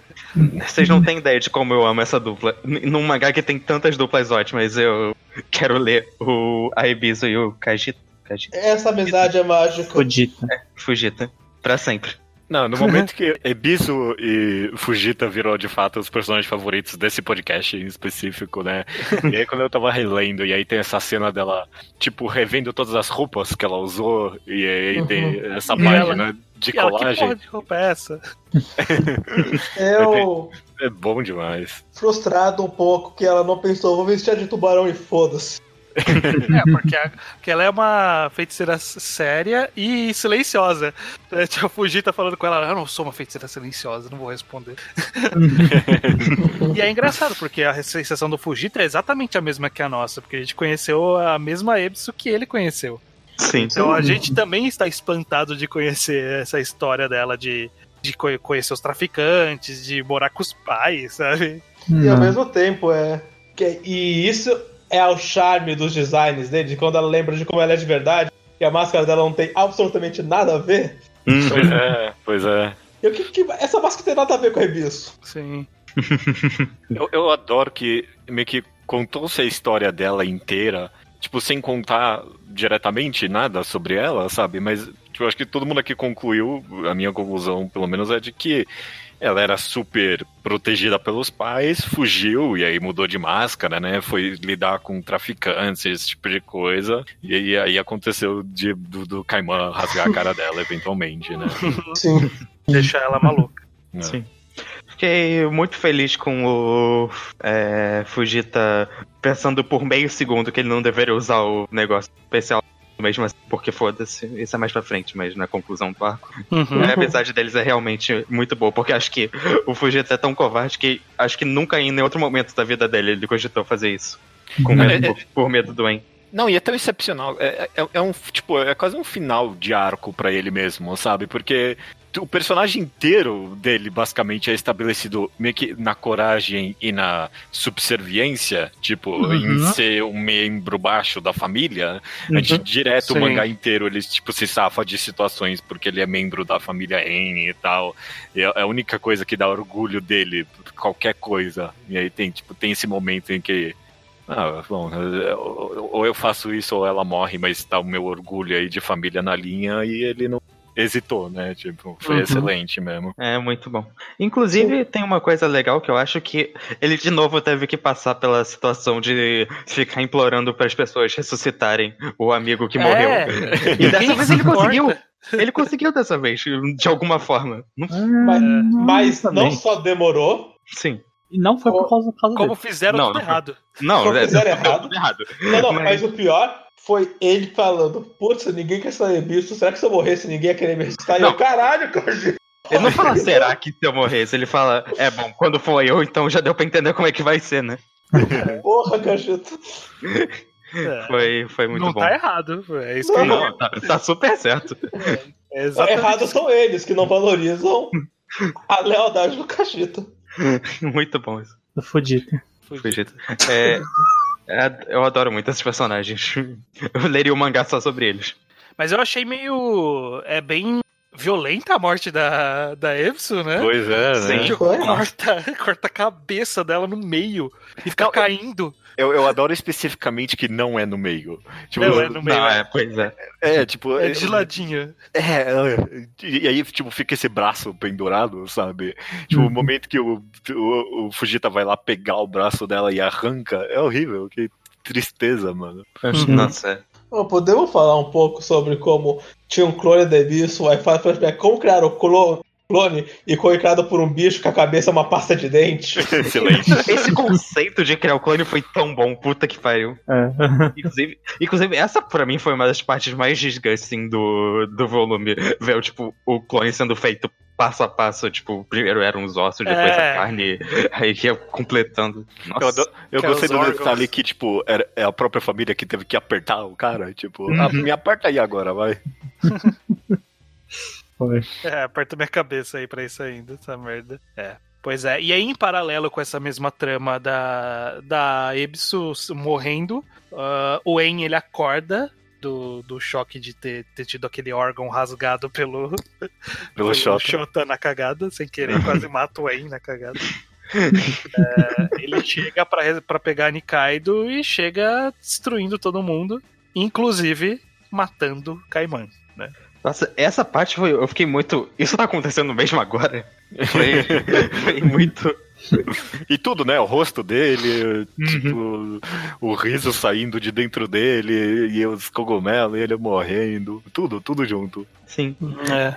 Vocês não têm ideia de como eu amo essa dupla. Num mangá que tem tantas duplas ótimas, eu quero ler o a Ebisu e o Kajita. Kajita? Essa amizade é mágica. Fudita. Fujita. Pra sempre. Não, no momento que Ebisu e Fujita virou de fato os personagens favoritos desse podcast em específico, né? E aí quando eu tava relendo, e aí tem essa cena dela, tipo, revendo todas as roupas que ela usou, e aí tem essa E página de E ela, que colagem. porra de roupa é essa? Eu, É bom demais. frustrado um pouco que ela não pensou, vou vestir de tubarão e foda-se. É, porque, a- porque ela é uma feiticeira séria e silenciosa. É, tipo, a Fujita falando com ela, eu não sou uma feiticeira silenciosa, não vou responder. e é engraçado, porque a sensação do Fujita é exatamente a mesma que a nossa, porque a gente conheceu a mesma Ebisu que ele conheceu. Sim. Então a gente também está espantado de conhecer essa história dela de, de co- conhecer os traficantes, de morar com os pais, sabe? E ao Não. mesmo tempo é. que- e isso é o charme dos designs dele, de quando ela lembra de como ela é de verdade, que a máscara dela não tem absolutamente nada a ver. Hum. Pois é, pois é. E o que, que- essa máscara tem nada a ver com o Rebiço. Sim. Eu, eu adoro que meio que contou-se a história dela inteira, tipo, sem contar diretamente nada sobre ela, sabe? Mas tipo, eu acho que todo mundo aqui concluiu, a minha conclusão, pelo menos, é de que ela era super protegida pelos pais, fugiu e aí mudou de máscara, né? Foi lidar com traficantes, esse tipo de coisa. E aí, aconteceu de, do, do Caimã rasgar a cara dela, eventualmente, né? Sim. Deixar ela maluca. É. Sim. Fiquei muito feliz com o é, Fujita pensando por meio segundo que ele não deveria usar o negócio especial mesmo assim, porque foda-se, isso é mais pra frente, mas na conclusão do arco. Uhum. A amizade deles é realmente muito boa, porque acho que o Fujita é tão covarde que acho que nunca em nenhum outro momento da vida dele ele cogitou fazer isso. Com medo, por, por medo do En. Não, e é tão excepcional. É, é, é um, tipo, é quase um final de arco pra ele mesmo, sabe? Porque o personagem inteiro dele, basicamente, é estabelecido meio que na coragem e na subserviência, tipo, Uhum. em ser um membro baixo da família. A gente direto Sim. o mangá inteiro, ele, tipo, se safa de situações porque ele é membro da família N e tal. E é a única coisa que dá orgulho dele, qualquer coisa. E aí tem, tipo, tem esse momento em que ah, bom, ou eu faço isso ou ela morre, mas tá o meu orgulho aí de família na linha e ele não hesitou, né? Tipo, foi Uhum. excelente mesmo. É muito bom. Inclusive, tem uma coisa legal que eu acho que ele de novo teve que passar pela situação de ficar implorando para as pessoas ressuscitarem o amigo que morreu. É. E dessa vez ele conseguiu. Ele conseguiu dessa vez, de alguma forma. Não- Mas, mas não só demorou, Sim. E não foi por causa, por causa Como dele. fizeram Não, tudo não foi. errado. Não, Só é, fizeram errado. tudo errado. Não, não, Mas- mas o pior foi ele falando, putz, ninguém quer ser bicho, será que se eu morresse ninguém ia querer me ressuscitar? E Não. eu, caralho, Jorge. Ele não fala, será que se eu morresse? Ele fala, é bom, quando for eu, então já deu pra entender como é que vai ser, né? Porra, Cacheta. É. Foi, foi muito não bom. tá errado. É isso Não, que Não, tá, tá super certo. é exatamente Errados são eles que não valorizam a lealdade do Cacheta. Muito bom isso. Do Fudita. Fugito. É, é, eu adoro muito esses personagens. Eu leria um mangá só sobre eles. Mas eu achei meio. É bem violenta a morte da, da Epson, né? Pois é, né? Sim. Corta, corta a cabeça dela no meio e fica caindo. Eu, eu adoro especificamente que não é no meio. Tipo, Não, é no meio. Não, é, pois é. é, tipo. É de ladinho. É, é, e aí, tipo, fica esse braço pendurado, sabe? Tipo, Uhum. o momento que o, o, o Fujita vai lá pegar o braço dela e arranca, é horrível, que tristeza, mano. Uhum. Nossa, é. Bom, podemos falar um pouco sobre como tinha um clone de bicho, aí fala flashback, como criaram o clo- clone e foi criado por um bicho com a cabeça é uma pasta de dente. Excelente. Esse conceito de criar o clone foi tão bom, puta que pariu. É. Inclusive, inclusive, essa pra mim foi uma das partes mais disgusting do, do volume. Ver, tipo, o clone sendo feito passo a passo, tipo, primeiro eram os ossos, depois É. a carne, aí ia completando. Eu, Nossa. eu Que é gostei os do detalhe que, tipo, era, é a própria família que teve que apertar o cara. Tipo, Uhum. "Ah, me aperta aí agora, vai. Foi. É, aperta minha cabeça aí pra isso ainda, essa merda. É. Pois é, e aí em paralelo com essa mesma trama da, da Ebisu morrendo, uh, o En ele acorda do, do choque de ter, ter tido aquele órgão rasgado pelo, Pelo Shota. Shota na cagada, sem querer, quase mata o En na cagada. É, ele chega pra pegar Nikaido e chega destruindo todo mundo, inclusive matando Kaiman. Nossa, essa parte foi. Eu fiquei muito. Isso tá acontecendo mesmo agora? Foi, foi muito. E tudo, né? O rosto dele, tipo, o riso saindo de dentro dele, e os cogumelos, e ele morrendo. Tudo, tudo junto. Sim. É.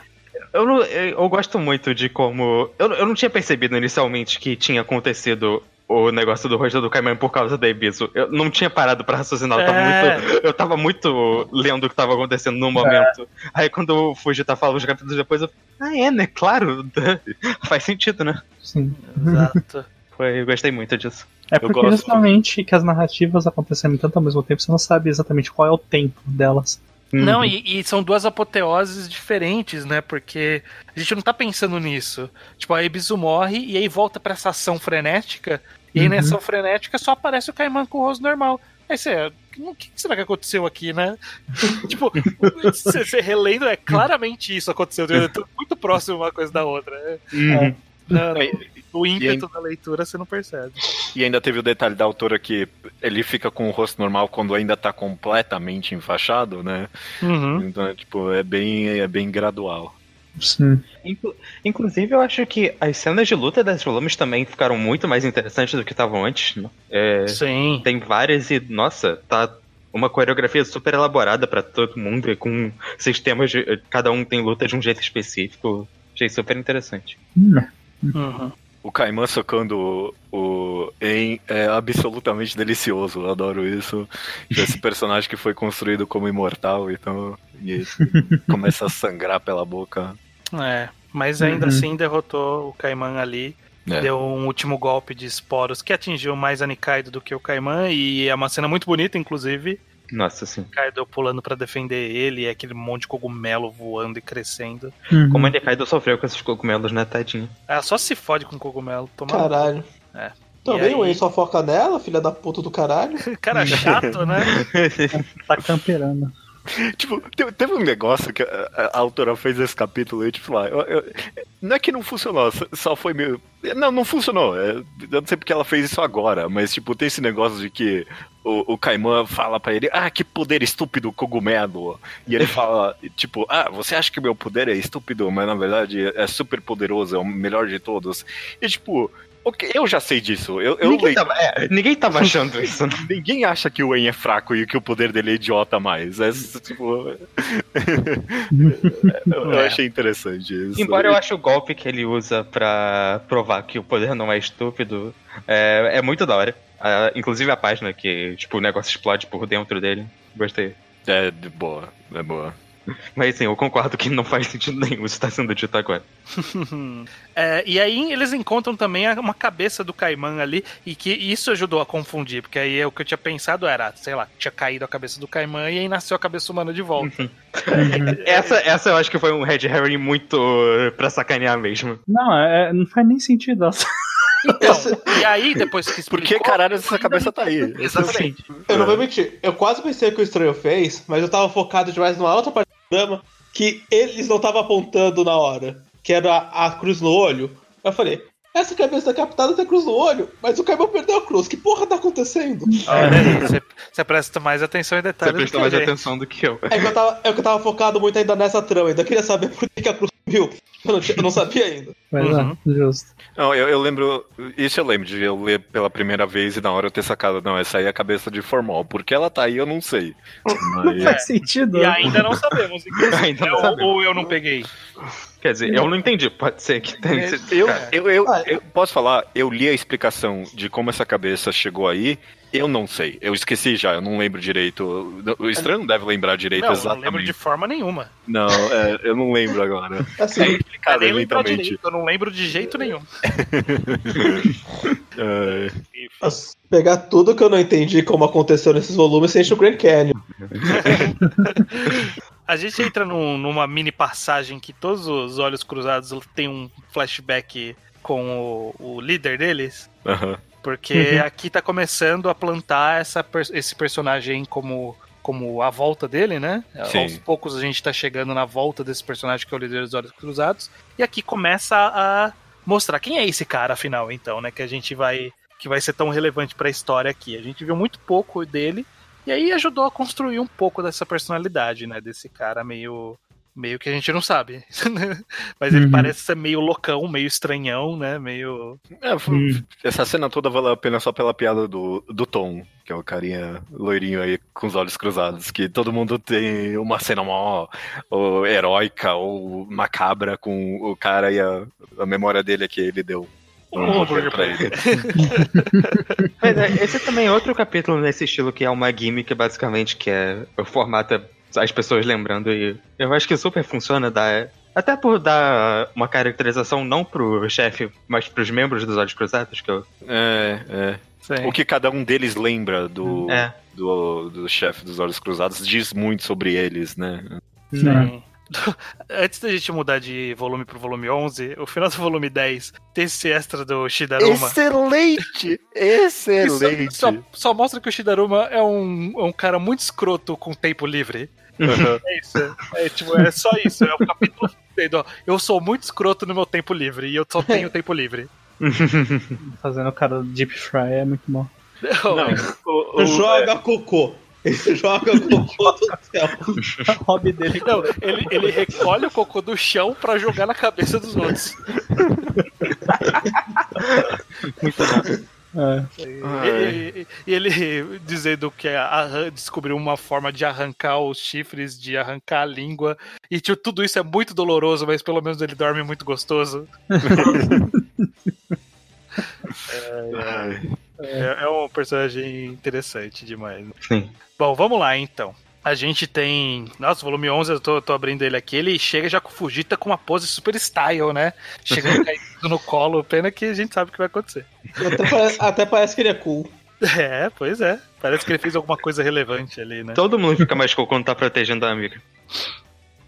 Eu, não, eu, eu gosto muito de como. Eu, eu não tinha percebido inicialmente que tinha acontecido o negócio do rosto do Caiman por causa da Ibisu. Eu não tinha parado pra raciocinar. Eu tava, É. muito, eu tava muito lendo o que tava acontecendo no momento. Aí quando o Fujita fala uns capítulos depois, eu. Ah, é, né? Claro. Faz sentido, né? Sim. Exato. Foi, eu gostei muito disso. É Eu porque gosto. justamente que as narrativas acontecendo tanto ao mesmo tempo, você não sabe exatamente qual é o tempo delas. Não, Uhum. e, e são duas apoteoses diferentes, né? Porque a gente não tá pensando nisso. Tipo, a Ebisu morre e aí volta pra essa ação frenética. E aí Uhum. nessa ação frenética só aparece o Kaiman com o rosto normal. Aí você. O que será que aconteceu aqui, né? tipo, você, você relendo, é claramente isso aconteceu. É tudo muito próximo uma coisa da outra. né? Uhum. Não, não, E- o ímpeto da leitura você não percebe. E ainda teve o detalhe da autora que ele fica com o rosto normal quando ainda tá completamente enfaixado, né? Uhum. Então, tipo, é bem, é bem gradual. Sim. Inclu- Inclusive, eu acho que as cenas de luta das volumes também ficaram muito mais interessantes do que estavam antes. né? É, Sim. tem várias e, nossa, tá uma coreografia super elaborada pra todo mundo e com sistemas de. Cada um tem luta de um jeito específico. Achei super interessante. Hum, Uhum. O Kaiman socando o, o En é absolutamente delicioso, eu adoro isso. Esse personagem que foi construído como imortal, então e começa a sangrar pela boca. É. Mas ainda Uhum. assim derrotou o Kaiman ali. É. Deu um último golpe de esporos que atingiu mais a Nikaido do que o Kaiman. E é uma cena muito bonita, inclusive. Nossa, sim. Nikaido pulando pra defender ele, e aquele monte de cogumelo voando e crescendo. Uhum. Como a Nekaido sofreu com esses cogumelos, né, tadinho? Ela só se fode com cogumelo. Toma... Caralho. É. Também o Wayne só foca nela, filha da puta do caralho. Cara chato, né? Tá camperando. Tipo, te- teve um negócio que a, a- autora fez esse capítulo e, tipo, lá, eu- eu- não é que não funcionou, só- só foi meio. Não, não funcionou. é, eu não sei porque ela fez isso agora, mas, tipo, tem esse negócio de que o, o Kaiman fala pra ele, ah, que poder estúpido cogumelo. E ele fala, tipo, ah, você acha que meu poder é estúpido, mas na verdade é super poderoso, é o melhor de todos. E, tipo, ok, eu já sei disso. Eu, eu ninguém, leio- tava, é, ninguém tava achando isso. né? Ninguém acha que o En é fraco e que o poder dele é idiota mais. É tipo. eu, eu É. achei interessante isso. Embora eu ache o golpe que ele usa pra provar que o poder não é estúpido, é, é muito da hora. Ah, inclusive a página que, tipo, o negócio explode por dentro dele. Gostei. É de boa, é boa. Mas sim, eu concordo que não faz sentido nenhum isso tá sendo dito agora. É, e aí eles encontram também a- uma cabeça do Kaiman ali, e que isso ajudou a confundir, porque aí o que eu tinha pensado era, sei lá, tinha caído a cabeça do Kaiman e aí nasceu a cabeça humana de volta. Essa, essa eu acho que foi um Red Herring muito uh, pra sacanear mesmo. Não, é, não faz nem sentido. ela- Então, e aí depois que Por explicou... que caralho essa cabeça tá aí? Exatamente. Eu não vou mentir, eu quase pensei que o estranho fez, mas eu tava focado demais numa outra parte do programa que eles não estavam apontando na hora, que era a, a cruz no olho. Eu falei, essa cabeça da captada tem cruz no olho, mas o Caimão perdeu a cruz. Que porra tá acontecendo? Olha aí, você, você presta mais atenção em Você detalhes. prestou do mais gente. atenção do que eu. É que eu tava, é que eu tava focado muito ainda nessa trama, ainda queria saber por que a cruz viu. Eu não, eu não sabia ainda. Mas Uhum. é, justo. Não, eu, eu lembro. Isso eu lembro de eu ler pela primeira vez e na hora eu ter sacado. Não, essa aí é a cabeça de Formol. Por que ela tá aí, eu não sei. Não Mas, faz sentido. E ainda não sabemos. Ainda não ou, sabemos. ou eu não peguei. Quer dizer, eu não entendi. Pode ser que tenha. É, eu, eu, eu, Ah, eu posso falar, eu li a explicação de como essa cabeça chegou aí. Eu não sei. Eu esqueci já, eu não lembro direito. O estranho não deve lembrar direito Não, eu não exatamente. lembro de forma nenhuma. Não, é, eu não lembro agora. É Assim, explicado nem lembrar eventualmente. direito, eu não lembro de jeito nenhum. É, pegar tudo que eu não entendi como aconteceu nesses volumes, você enche o Grand Canyon. A gente entra num- numa mini passagem que todos os olhos cruzados tem um flashback com o, o líder deles. Aham. Porque aqui tá começando a plantar essa, esse personagem como, como a volta dele, né? Sim. Aos poucos a gente tá chegando na volta desse personagem que é o líder dos Olhos Cruzados. E aqui começa a mostrar quem é esse cara, afinal, então, né? Que a gente vai. Que vai ser tão relevante pra história aqui. A gente viu muito pouco dele. E aí ajudou a construir um pouco dessa personalidade, né? Desse cara meio. Meio que a gente não sabe. Mas ele Uhum. parece ser meio loucão, meio estranhão, né? Meio. É, f- Hum. Essa cena toda valeu a pena só pela piada do, do Tom, que é o carinha loirinho aí com os olhos cruzados, que todo mundo tem uma cena mó ou heróica ou macabra com o cara e a, a memória dele é que ele deu um hambúrguer pra ele. Mas é, esse também é outro capítulo nesse estilo que é uma gimmick, basicamente, que é o formato é as pessoas lembrando e eu acho que super funciona, dá, até por dar uma caracterização não pro chefe, mas pros membros dos Olhos Cruzados, que eu, É, é. Sim. O que cada um deles lembra do, é. do, do chefe dos Olhos Cruzados diz muito sobre eles, né? Sim. Antes da gente mudar de volume pro volume 11, o final do volume 10 tem esse extra do Shidaruma. Excelente! Excelente! Só, só mostra que o Shidaruma é um, é um cara muito escroto com tempo livre. Aham. É isso. É, tipo, é só isso. É o capítulo dizendo, ó, Eu sou muito escroto no meu tempo livre e eu só tenho tempo livre. Fazendo o cara do Deep Fry é muito bom. Não, o- o- Joga cocô. Ele joga cocô do céu. O hobby dele Não, ele, ele recolhe o cocô do chão pra jogar na cabeça dos outros. é, E, e- e ele dizendo que descobriu uma forma de arrancar os chifres, de arrancar a língua. E tipo, tudo isso é muito doloroso, mas pelo menos ele dorme muito gostoso. Ai, É, é um personagem interessante demais. Sim. Bom, vamos lá então. A gente tem. Nossa, volume 11, eu tô, tô abrindo ele aqui. Ele chega já com o Fujita com uma pose super style, né? Chegando caído no colo. Pena que a gente sabe o que vai acontecer. Até parece, até parece que ele é cool. É, pois é. Parece que ele fez alguma coisa relevante ali, né? Todo mundo fica mais cool quando tá protegendo a amiga.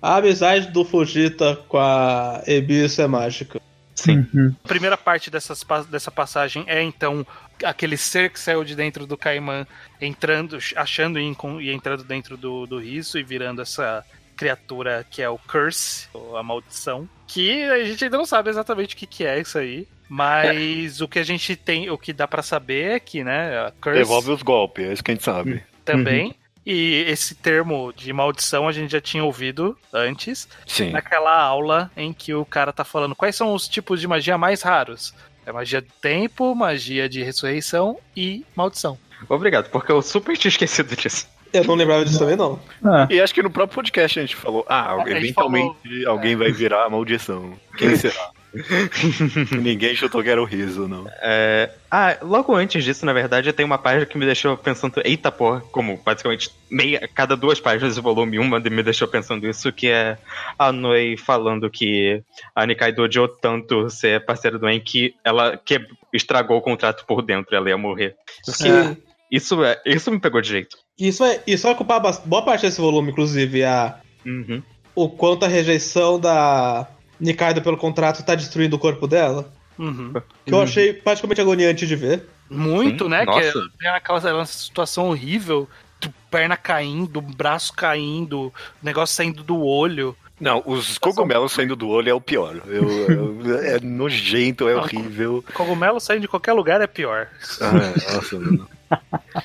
A amizade do Fujita com a Ebisu é mágica. Sim. Uhum. A primeira parte dessas, dessa passagem é então aquele ser que saiu de dentro do Caimã entrando, achando e, e entrando dentro do, do riso e virando essa criatura que é o Curse, ou a maldição. Que a gente ainda não sabe exatamente o que, que é isso aí. Mas o que a gente tem, o que dá pra saber é que, né, a Curse Devolve os golpes, é isso que a gente sabe. também. E esse termo de maldição a gente já tinha ouvido antes, Sim. naquela aula em que o cara tá falando quais são os tipos de magia mais raros. É magia do tempo, magia de ressurreição e maldição. Obrigado, porque eu super tinha esquecido disso. Eu não lembrava disso também, não. Ah, E acho que no próprio podcast a gente falou: ah, A gente eventualmente alguém vai virar a maldição. Quem será? Ninguém chutou que era o riso, não. É, Ah, logo antes disso, na verdade, tem uma página que me deixou pensando, eita porra, como basicamente meia, cada duas páginas do volume, uma me deixou pensando isso, que é a Noi falando que a Nikaido odiou tanto ser parceira do En que ela que estragou o contrato por dentro, ela ia morrer. Que É. Isso, é, isso me pegou de jeito. Isso, é, isso vai ocupar bas- boa parte desse volume, inclusive, a, Uhum. o quanto a rejeição da Nikaido pelo contrato tá destruindo o corpo dela. Uhum. Que eu achei praticamente agoniante de ver. Muito, Sim, né? nossa. Que tem aquela aquela situação horrível, de perna caindo, braço caindo, negócio saindo do olho. Não, os cogumelos saindo do olho é o pior. Eu- eu- é nojento, é horrível. Cogumelo saindo de qualquer lugar é pior. Ah, nossa, mano.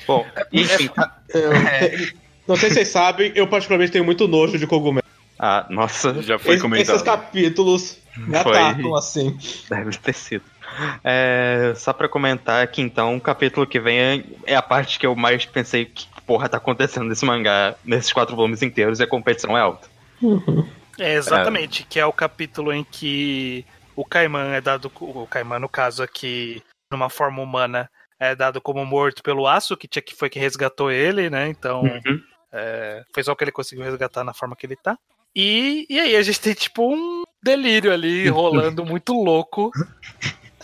Bom, enfim, tá- Eu- Não sei se vocês sabem, eu particularmente tenho muito nojo de cogumelo. Ah, nossa, Já foi comentado. esses capítulos me Foi. atacam assim. Deve ter sido. É, só pra comentar que então o capítulo que vem é, é a parte que eu mais pensei que porra tá acontecendo nesse mangá, nesses quatro volumes inteiros, e a competição é alta. É, exatamente, que é o capítulo em que o Caimã é dado. O Caimã, no caso aqui, numa forma humana, é dado como morto pelo aço, que tinha que foi que resgatou ele, né? Então, Uhum. é, foi só o que ele conseguiu resgatar na forma que ele tá. E, e aí a gente tem tipo um delírio ali rolando muito louco.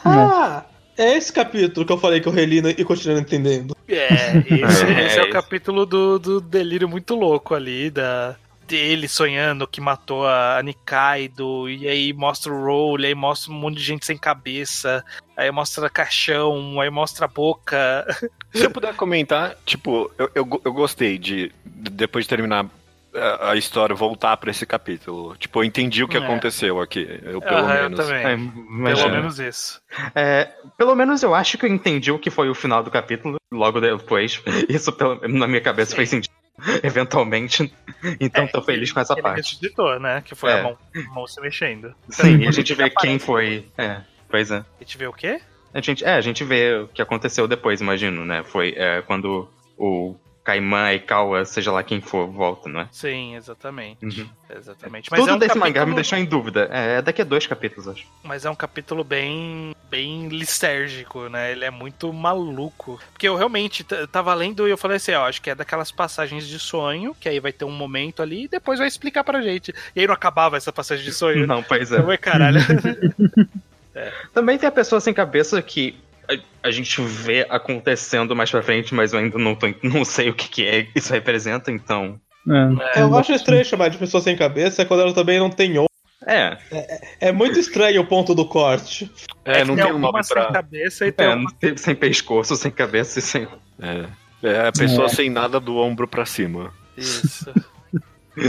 Ah, é esse capítulo que eu falei que eu reli e continuo entendendo. É, esse, É, esse é o capítulo do, do delírio muito louco ali, da, dele sonhando que matou a Nikaido, e aí mostra o Roll, aí mostra um monte de gente sem cabeça, aí mostra caixão, aí mostra a boca. Se eu puder comentar, tipo, eu, eu, eu gostei de, depois de terminar a, história, voltar pra esse capítulo. Tipo, eu entendi o que É. aconteceu aqui, eu pelo eu menos. também. É, Pelo é, menos isso. é, pelo menos eu acho que eu entendi o que foi o final do capítulo, logo depois. Isso pelo- na minha cabeça fez sentido. Eventualmente. Então É, tô feliz com essa Ele parte. ressuscitou, né? Que foi É. a mão, a mão se mexendo. Sim, e a gente vê quem foi. É, pois é. A gente vê o quê? A gente, é, a gente vê o que aconteceu depois, imagino, né? Foi é, quando o Caimã, Aikawa, seja lá quem for, volta, não é? Sim, exatamente. Uhum. Exatamente. Mas Tudo é um desse capítulo, mangá me deixou em dúvida. É, é daqui a dois capítulos, acho. Mas é um capítulo bem, bem lisérgico, né? Ele é muito maluco. Porque eu realmente tava lendo e eu falei assim, ó, acho que é daquelas passagens de sonho, que aí vai ter um momento ali e depois vai explicar pra gente. E aí não acabava essa passagem de sonho. Não, pois é. Então, é caralho. Também tem a pessoa sem cabeça que a, a gente vê acontecendo mais pra frente, mas eu ainda não, tô, não sei o que, que é isso representa, então. É, Eu acho estranho chamar de pessoa sem cabeça quando ela também não tem ombro. É, É muito estranho o ponto do corte. É, não que tem um nome algumas sem pra. cabeça e tem é uma... sem- pescoço, sem cabeça e sem. É. É a pessoa É. sem nada do ombro pra cima. Isso.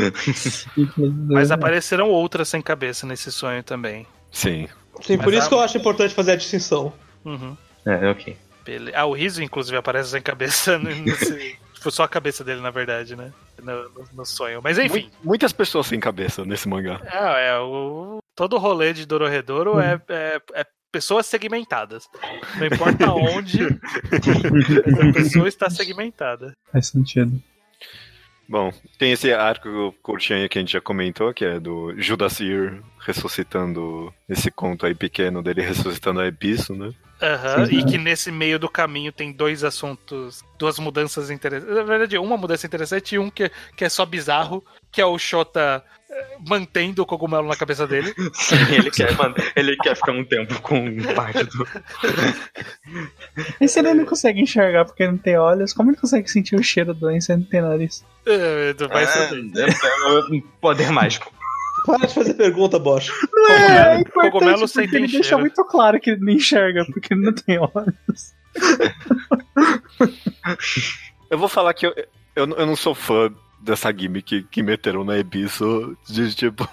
Mas apareceram outras sem cabeça nesse sonho também. Sim. Sim, por Mas isso a- que eu acho importante fazer a distinção. Uhum. É, ok. Bele- Ah, o Riso, inclusive, aparece sem cabeça. no- nesse- Foi só a cabeça dele, na verdade, né? No, no- no sonho. Mas enfim. Mu- Muitas pessoas sem cabeça nesse mangá. É, é, o, todo o rolê de Dororedoro é, é, é pessoas segmentadas. Não importa onde, a pessoa está segmentada. Faz sentido. Bom, tem esse arco curtinho aí que a gente já comentou, que é do Judasir ressuscitando esse conto aí pequeno dele ressuscitando a Ebisso, né? Aham, Sim. e que nesse meio do caminho tem dois assuntos, duas mudanças interessantes. Na verdade, uma mudança interessante e um que, que é só bizarro, que é o Shota eh, mantendo o cogumelo na cabeça dele. Sim, ele quer, ele quer ficar um tempo com parte do. E se ele não consegue enxergar porque não tem olhos, como ele consegue sentir o cheiro da doença e não tem nariz? Eh, Vai ser É, é, é, poder mágico. Para de fazer pergunta, Bosch. É, Cogumelo- cogumelo sem ele deixa cheiro. muito claro que ele não enxerga porque ele não tem olhos. Eu vou falar que eu, eu, eu não sou fã dessa gimmick que meteram na Ebisso, de tipo,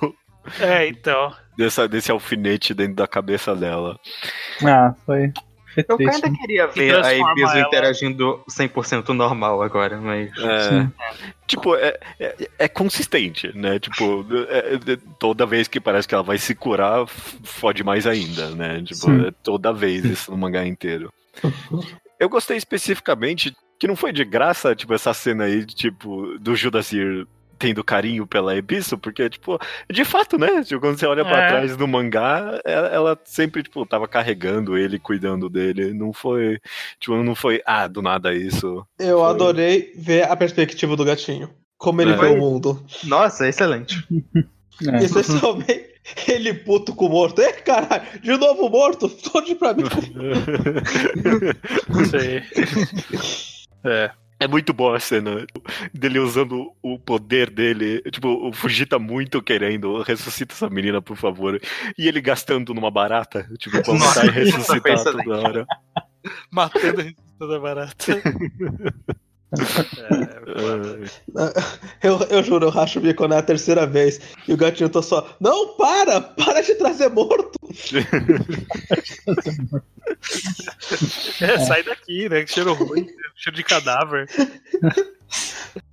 É, então. dessa, desse alfinete dentro da cabeça dela. Ah, foi. Eu triste. ainda queria ver a Ibiso ela- interagindo 100% normal agora, mas. É, Sim. tipo, é, é, é consistente, né? Tipo, é- é- toda vez que parece que ela vai se curar, fode mais ainda, né? Tipo, é toda vez isso no mangá inteiro. Eu gostei especificamente que não foi de graça, tipo, essa cena aí, tipo, do Judasir tendo carinho pela Ebisso, porque, tipo, de fato, né? Tipo, quando você olha pra É. trás do mangá, ela, ela sempre, tipo, tava carregando ele, cuidando dele. Não foi, tipo, não foi, ah, do nada isso. Eu Foi. adorei ver a perspectiva do gatinho. Como ele É. vê o mundo. Nossa, excelente. É. Especialmente ele puto com o morto. Ei, caralho, de novo morto? Sonde pra mim. Não sei. É. É muito boa a cena dele usando o poder dele. Tipo, o Fujita muito querendo, ressuscita essa menina, por favor. E ele gastando numa barata, tipo, pra voltar e ressuscitar toda hora. Matando a resistência da barata. É, Eu, eu juro, eu racho o bico na terceira vez. E o gatinho tá só. Não, para! Para de trazer morto! é, sai daqui, né? Que cheiro ruim, cheiro de cadáver.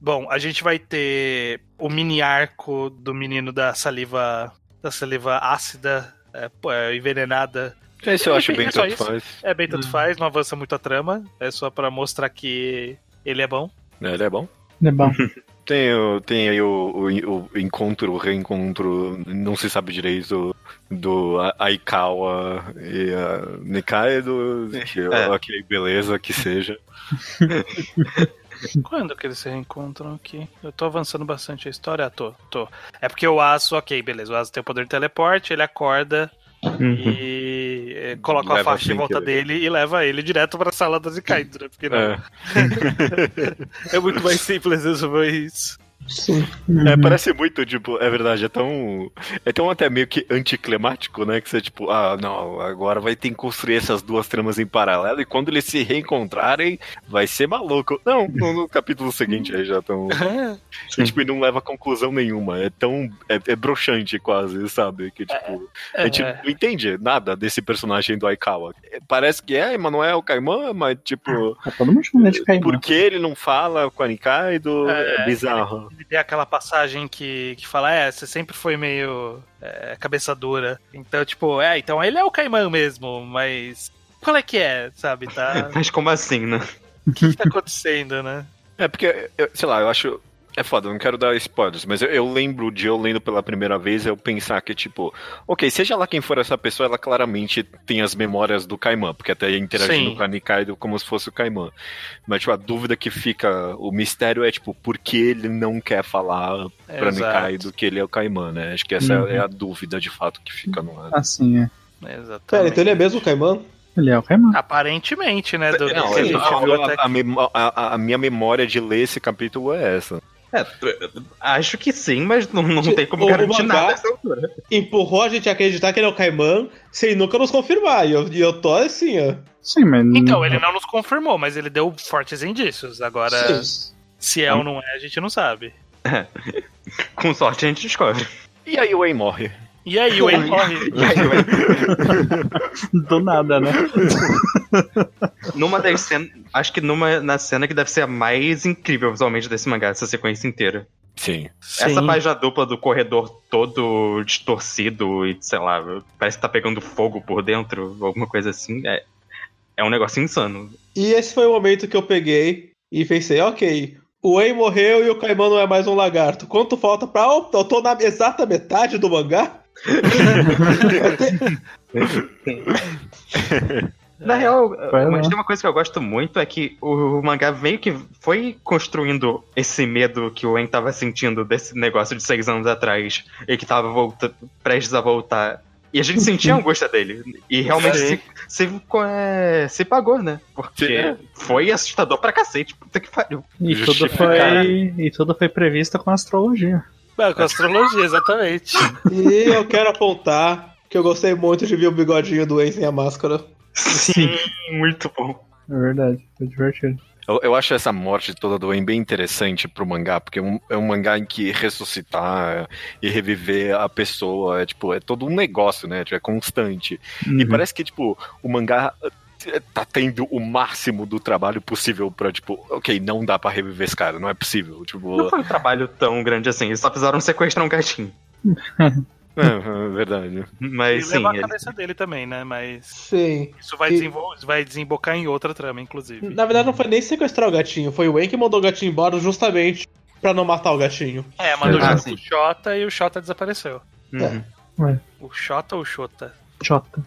Bom, a gente vai ter o mini arco do menino da saliva. Da saliva ácida, é, pô, é, envenenada. Esse eu acho bem é tanto isso. faz. É bem tanto faz, não avança muito a trama. É só pra mostrar que ele é bom. É, ele é bom. É bom. Tem, o- tem aí o, o- o encontro, o reencontro, não se sabe direito, do Aikawa e a Nikaido, que É. ok, beleza, que seja. Quando que eles se reencontram aqui? Eu tô avançando bastante a história? Ah, tô, tô. É porque o Aço, ok, beleza. O Aço tem o poder de teleporte, ele acorda e eh, coloca a Leva faixa em volta dele e leva ele direto pra sala das Ikaido, né? Porque não. É. É. muito mais simples resolver isso. Sim. É, parece muito, tipo, é verdade, é tão. É tão até meio que anticlimático, né? Que você, tipo, ah, não, agora vai ter que construir essas duas tramas em paralelo e quando eles se reencontrarem, vai ser maluco. Não, no, no capítulo seguinte aí já estão. e, tipo, e não leva a conclusão nenhuma. É tão. É, é broxante quase, sabe? Que, tipo, a gente é. não entende nada desse personagem do Aikawa. Parece que é Emanuel Kaiman, mas, tipo. Tá todo mundo chamando de Caimã. Por que ele não fala com a Nikaido? É, É, bizarro. Ele tem aquela passagem que, que fala, é, você sempre foi meio é, cabeça dura. Então, tipo, é, então ele é o Caimã mesmo, mas qual é que é, sabe? Tá, Mas como assim, né? o que, que tá acontecendo, né? É porque, eu- sei lá, eu acho. É foda, não quero dar spoilers, mas eu, eu lembro de eu lendo pela primeira vez eu pensar que, tipo, ok, seja lá quem for essa pessoa, ela claramente tem as memórias do Kaiman, porque até ia interagindo Sim. com a Nikaido como se fosse o Kaiman. Mas, tipo, a dúvida que fica, o mistério é, tipo, por que ele não quer falar pra Exato. Nikaido que ele é o Kaiman, né? Acho que essa Uhum. é a dúvida, de fato, que fica no ar. Assim, é. Exatamente. Pera, então ele é mesmo o Caimã? Ele é o Caimã. Aparentemente, né? Do, Não, a a, viu até a- a memo- a- a minha memória de ler esse capítulo é essa. É, acho que sim, mas não, não tem como o garantir nada nessa altura. Empurrou a gente a acreditar que ele é o Caimã sem nunca nos confirmar. E eu, e eu tô assim, ó. Sim, mas. Então, ele não nos confirmou, mas ele deu fortes indícios. Agora, Sim. se é ou não é, a gente não sabe. Com sorte a gente descobre. E aí o Wayne morre. E aí, o Wayne morre. E aí, vai- Do nada, né? numa das cenas. Acho que numa na cena que deve ser a mais incrível visualmente desse mangá, essa sequência inteira. Sim. Essa Sim. página dupla do corredor todo distorcido e, sei lá, parece que tá pegando fogo por dentro, alguma coisa assim. É, é um negócio insano. E esse foi o momento que eu peguei e pensei, ok, o Wei morreu e o Caimã não é mais um lagarto. Quanto falta pra. Oh, eu tô na exata metade do mangá? Na real, mas lá. tem uma coisa que eu gosto muito é que o mangá meio que foi construindo esse medo que o En tava sentindo desse negócio de seis anos atrás e que tava volta, prestes a voltar. E a gente sentia a angústia dele. E realmente se, se, é, se pagou, né? Porque foi assustador pra cacete. Puta que pariu. E tudo, foi, e tudo foi previsto com astrologia. É, com astrologia, exatamente. E eu quero apontar que eu gostei muito de ver o bigodinho do Wei sem a máscara. Sim, muito bom. É verdade, foi divertido. Eu, eu acho essa morte toda do En bem interessante pro mangá, porque é um, é um mangá em que ressuscitar e reviver a pessoa é tipo, é todo um negócio, né? Tipo, é constante. E Uhum. parece que, tipo, o mangá tá tendo o máximo do trabalho possível pra, tipo, ok, não dá pra reviver esse cara, não é possível. Tipo, Não foi um trabalho tão grande assim, eles só precisaram sequestrar um gatinho. é, é verdade. E Mas sim, levar a ele- cabeça dele também, né? Mas Sim. isso vai, E- desenvol- vai desembocar em outra trama, inclusive. Na verdade, não foi nem sequestrar o gatinho, foi o Wei que mandou o gatinho embora justamente pra não matar o gatinho. É, mandou Ah, junto sim. com o Xota e o Xota desapareceu. Uhum. O Xota ou o Xota? Jota.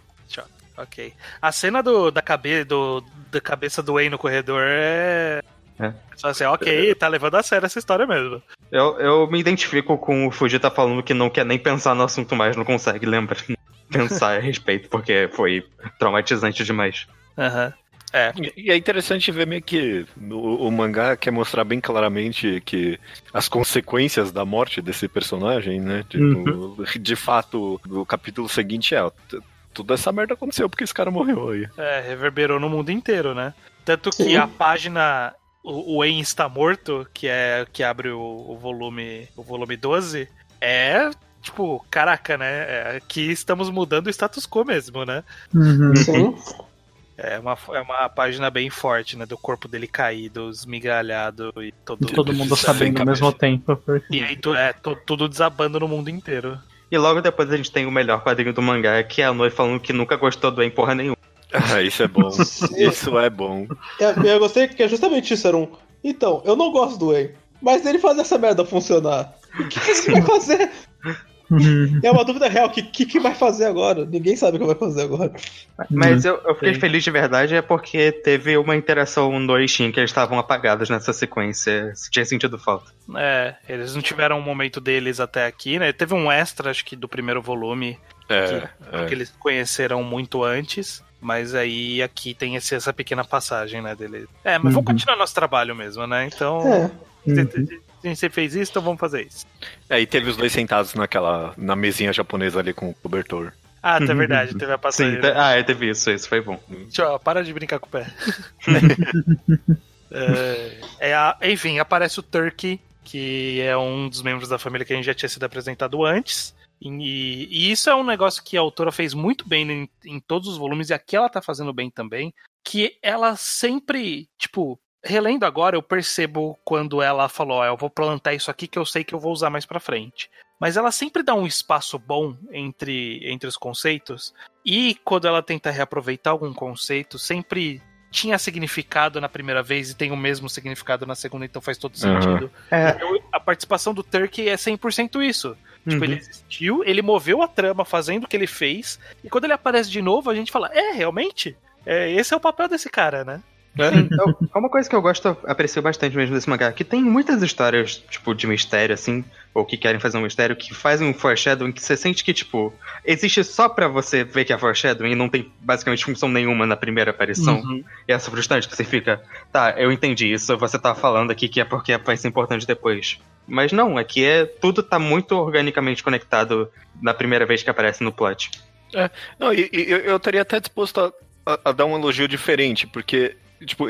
Ok. A cena do, da, cabe, do, da cabeça do Wayne no corredor é. É. Só assim, ok, tá levando a sério essa história mesmo. Eu, eu me identifico com o Fujita falando que não quer nem pensar no assunto mais, não consegue lembrar, pensar a respeito, porque foi traumatizante demais. Aham. É. E e é interessante ver meio que o, o mangá quer mostrar bem claramente que as consequências da morte desse personagem, né? Tipo, de fato, o capítulo seguinte é. Toda essa merda aconteceu porque esse cara morreu aí. É, reverberou no mundo inteiro, né? Tanto que Sim. a página. O, o Wayne está morto, que é que abre o, o volume. O volume 12, é. Tipo, caraca, né? É, aqui estamos mudando o status quo mesmo, né? Uhum. Sim. É uma, é uma página bem forte, né? Do corpo dele caído, esmigalhado e todo. Todo mundo sabendo ao mesmo tempo. E aí tu- é, to- tudo desabando no mundo inteiro. E logo depois a gente tem o melhor quadrinho do mangá, que é a Noi falando que nunca gostou do En porra nenhuma. Ah, isso é bom. isso é bom. Eu, eu gostei que é justamente isso, era um. Então, eu não gosto do Wei, mas ele faz essa merda funcionar. O que, que ele vai fazer? É uma dúvida real, o que, que, que vai fazer agora? Ninguém sabe o que vai fazer agora. Mas eu, eu fiquei Sim. feliz de verdade é porque teve uma interação no Ishin que eles estavam apagados nessa sequência. Tinha sentido falta. É, eles não tiveram um momento deles até aqui, né? Teve um extra, acho que do primeiro volume, É, que é. eles conheceram muito antes. Mas aí aqui tem esse- essa pequena passagem, né, dele. É, mas vamos Uhum. continuar nosso trabalho mesmo, né? Então. É. Uhum. A gente sempre fez isso, então vamos fazer isso. É, e teve os dois sentados naquela. na mesinha japonesa ali com o cobertor. Ah, tá verdade, teve a Sim, te- ah, é, teve isso, isso foi bom. Tchau, para de brincar com o pé. É, é a- enfim, aparece o Turkey, que é um dos membros da família que a gente já tinha sido apresentado antes. E, e isso é um negócio que a autora fez muito bem em, em todos os volumes, e aqui ela tá fazendo bem também. Que ela sempre, tipo, relendo agora, eu percebo quando ela falou: ó, eu vou plantar isso aqui que eu sei que eu vou usar mais pra frente. Mas ela sempre dá um espaço bom entre, entre os conceitos. E quando ela tenta reaproveitar algum conceito, sempre tinha significado na primeira vez e tem o mesmo significado na segunda, então faz todo sentido. É, Eu- a participação do Turkey é 100% isso. Tipo, Uhum. ele existiu, ele moveu a trama fazendo o que ele fez, e quando ele aparece de novo, a gente fala, é, realmente? É, esse é o papel desse cara, né? Então, é uma coisa que eu gosto, aprecio bastante mesmo desse mangá, que tem muitas histórias, tipo, de mistério, assim, ou que querem fazer um mistério, que fazem um foreshadowing que você sente que, tipo, existe só pra você ver que é foreshadowing e não tem basicamente função nenhuma na primeira aparição. Uhum. E essa frustrante que você fica, tá, eu entendi isso, você tá falando aqui que é porque vai ser importante depois. Mas não, é que é, tudo tá muito organicamente conectado na primeira vez que aparece no plot. Não, e, e eu, eu estaria até disposto a, a- a dar um elogio diferente, porque, tipo,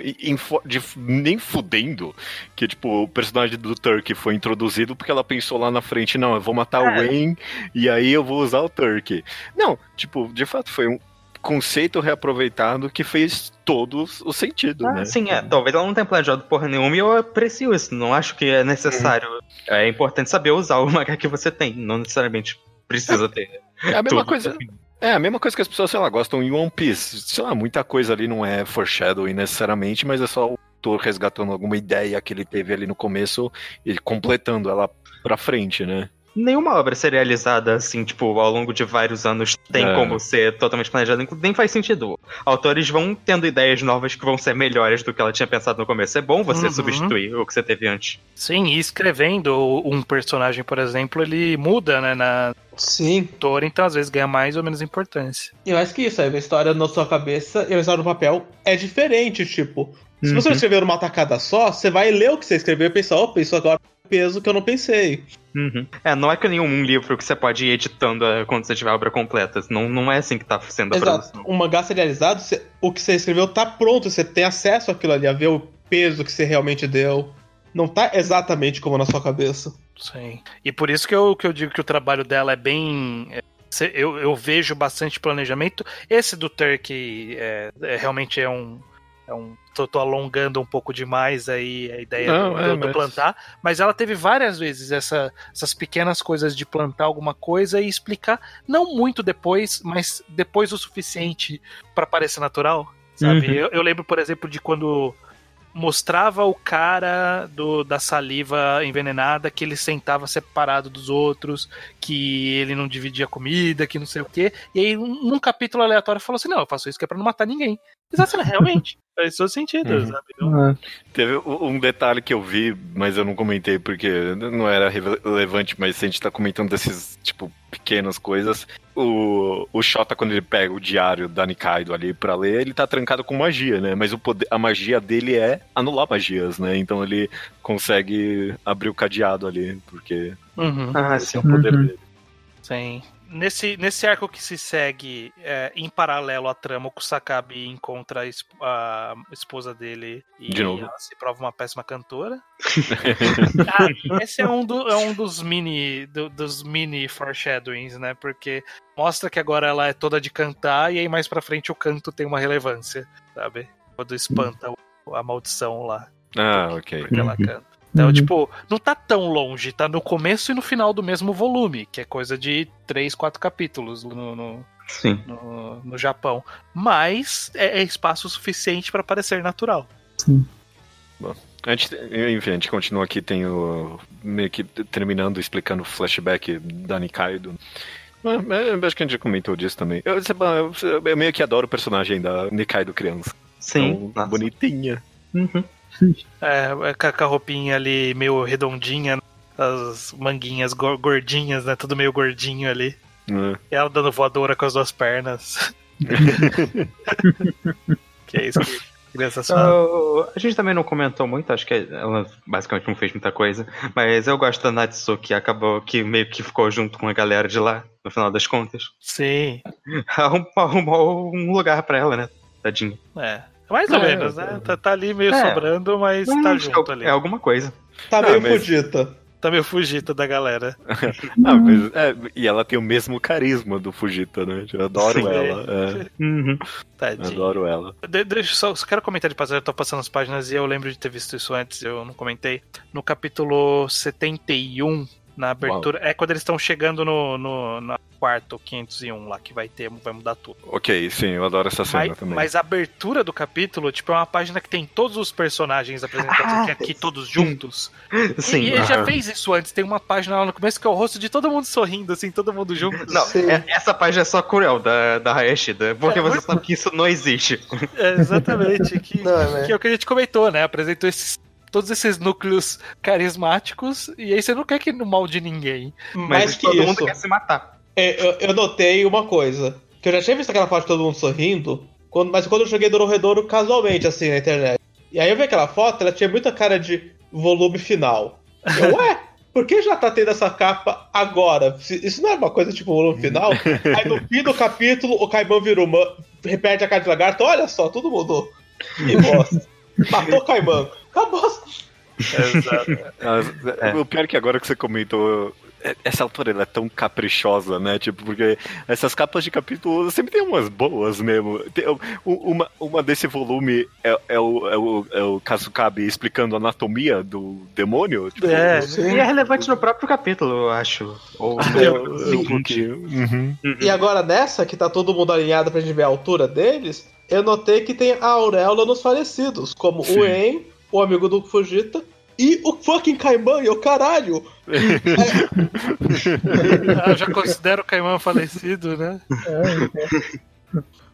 de- nem fudendo que, tipo, o personagem do Turk foi introduzido porque ela pensou lá na frente, não, eu vou matar o É. Wayne e aí eu vou usar o Turk. Não, tipo, de fato, foi um conceito reaproveitado que fez todo o sentido, Ah, né? sim, é. Talvez ela não tenha planejado porra nenhuma e eu aprecio isso. Não acho que é necessário. É importante saber usar o mangá que você tem. Não necessariamente precisa ter. É a mesma coisa. É a mesma coisa que as pessoas, sei lá, gostam em One Piece. Sei lá, muita coisa ali não é foreshadowing necessariamente, mas é só o autor resgatando alguma ideia que ele teve ali no começo e completando ela pra frente, né? Nenhuma obra serializada, assim, tipo, ao longo de vários anos tem É. como ser totalmente planejada. Nem faz sentido. Autores vão tendo ideias novas que vão ser melhores do que ela tinha pensado no começo. É bom você Uhum. substituir o que você teve antes. Sim, e escrevendo um personagem, por exemplo, ele muda, né, na Sim. autora, então às vezes ganha mais ou menos importância. E mais que isso, aí uma história na sua cabeça e uma história no papel é diferente, tipo. Se você Uhum. escrever numa tacada só, você vai ler o que você escreveu e pensar, opa, isso agora é peso que eu não pensei. Uhum. É, não é que nenhum livro que você pode ir editando é, quando você tiver a obra completa. Não, não é assim que tá sendo a Exato. produção. Um mangá serializado, você- o que você escreveu tá pronto, você tem acesso àquilo ali, a ver o peso que você realmente deu. Não tá exatamente como na sua cabeça. Sim. E por isso que eu, que eu digo que o trabalho dela é bem. é, eu, eu vejo bastante planejamento. Esse do Turkey é, é, realmente é um. É um tô, tô alongando um pouco demais aí a ideia Não, do, é, do- do mas- plantar, mas ela teve várias vezes essa- essas pequenas coisas de plantar alguma coisa e explicar, não muito depois, mas depois o suficiente para parecer natural, sabe? Uhum. Eu, eu lembro, por exemplo, de quando mostrava o cara do, da saliva envenenada que ele sentava separado dos outros, que ele não dividia comida, que não sei o quê. E aí, num num capítulo aleatório, falou assim: não, eu faço isso que é pra não matar ninguém. Exato, realmente. Faz todo sentido, Uhum. sabe? Ah, Teve um detalhe que eu vi, mas eu não comentei porque não era rele- relevante, mas a gente tá comentando desses, tipo, pequenas coisas. O, o Shota, quando ele pega o diário da Nikaido ali pra ler, ele tá trancado com magia, né? Mas o poder, a magia dele é anular magias, né? Então ele consegue abrir o cadeado ali, porque uhum. Ah, esse sim. é o poder Uhum. dele. Sim. Nesse, nesse arco que se segue é, em paralelo à trama, o Kusakabe encontra a, esp- a esposa dele e De novo. ela se prova uma péssima cantora. ah, esse é um, do- é um dos mini do- dos mini foreshadowings, né? Porque mostra que agora ela é toda de cantar e aí mais pra frente o canto tem uma relevância, sabe? Quando espanta a maldição lá, Ah, ok. porque ela Uhum. canta. Então, Uhum. tipo, não tá tão longe, tá no começo e no final do mesmo volume, que é coisa de três, quatro capítulos no, no, Sim. no- no Japão. Mas é, é espaço suficiente pra parecer natural. A gente, enfim, a gente continua aqui, tem o. meio que terminando, explicando o flashback da Nikaido. Mas, mas acho que a gente já comentou disso também. Eu, eu, eu meio que adoro o personagem da Nikaido criança. Sim. Tão Nossa. bonitinha. Uhum. É, é com a- roupinha ali meio redondinha, as manguinhas gor- gordinhas, né? Tudo meio gordinho ali. né? E ela dando voadora com as duas pernas. que é isso que Crianças falam. Eu- a gente também não comentou muito, acho que ela basicamente não fez muita coisa. Mas eu gosto da Natsu, que acabou que meio que ficou junto com a galera de lá, no final das contas. Sim, Arrum- Arrumou um lugar pra ela, né? Tadinha. é. Mais ou É, menos, né? Tá, tá ali meio É. sobrando, mas tá junto ali. É alguma coisa. Tá Ah, meio mas- fudita. Tá meio fugita da galera. Ah, mas, é, e ela tem o mesmo carisma do Fujita, né? Eu adoro Sim. ela. é, Uhum. Adoro ela. De- deixa eu só, só quero comentar de passagem, eu tô passando as páginas e eu lembro de ter visto isso antes, eu não comentei. No capítulo 71, na abertura, é quando eles estão chegando no, no, no quarto 501 lá, que vai ter, vai mudar tudo. Ok, sim, eu adoro essa cena Mas, também. mas a abertura do capítulo, tipo, é uma página que tem todos os personagens apresentados Ah, aqui, aqui todos juntos. Sim. e ele já fez isso antes, tem uma página lá no começo que é o rosto de todo mundo sorrindo, assim, todo mundo junto. Não, é- essa página é só cruel da, da Hayashida, porque É, você muito- sabe que isso não existe. É, exatamente, que, Não, né? que é o que a gente comentou, né? Apresentou esses, todos esses núcleos carismáticos e aí você não quer que no mal de ninguém. Mas Mais que todo isso, mundo quer se matar. é, eu, eu notei uma coisa. Que eu já tinha visto aquela foto de todo mundo sorrindo, quando- mas quando eu joguei Dororedoro casualmente, assim, na internet. E aí eu vi aquela foto, ela tinha muita cara de volume final. Eu, ué, por que já tá tendo essa capa agora? Isso não é uma coisa tipo volume final? Aí no fim do capítulo, o Caiman vira uma. Repete a cara de lagarto, olha só, tudo mudou. Que bosta. Matou o Acabou. Mas, É. O pior é que agora que você comentou, é- essa autora ela é tão caprichosa, né? Tipo, porque essas capas de capítulo sempre tem umas boas mesmo. Tem, uma, uma desse volume é, é o, é, o, é o Kazukabe explicando a anatomia do demônio. Tipo, É, E é relevante no próprio capítulo, eu acho. Ou no eu- eu- seguinte. Uhum. E agora nessa, que tá todo mundo alinhado pra gente ver a altura deles, eu notei que tem a auréola nos falecidos, como Sim. o En, o amigo do Fujita, e o fucking Kaiman, e o caralho! Eu já considero o Caimão falecido, né?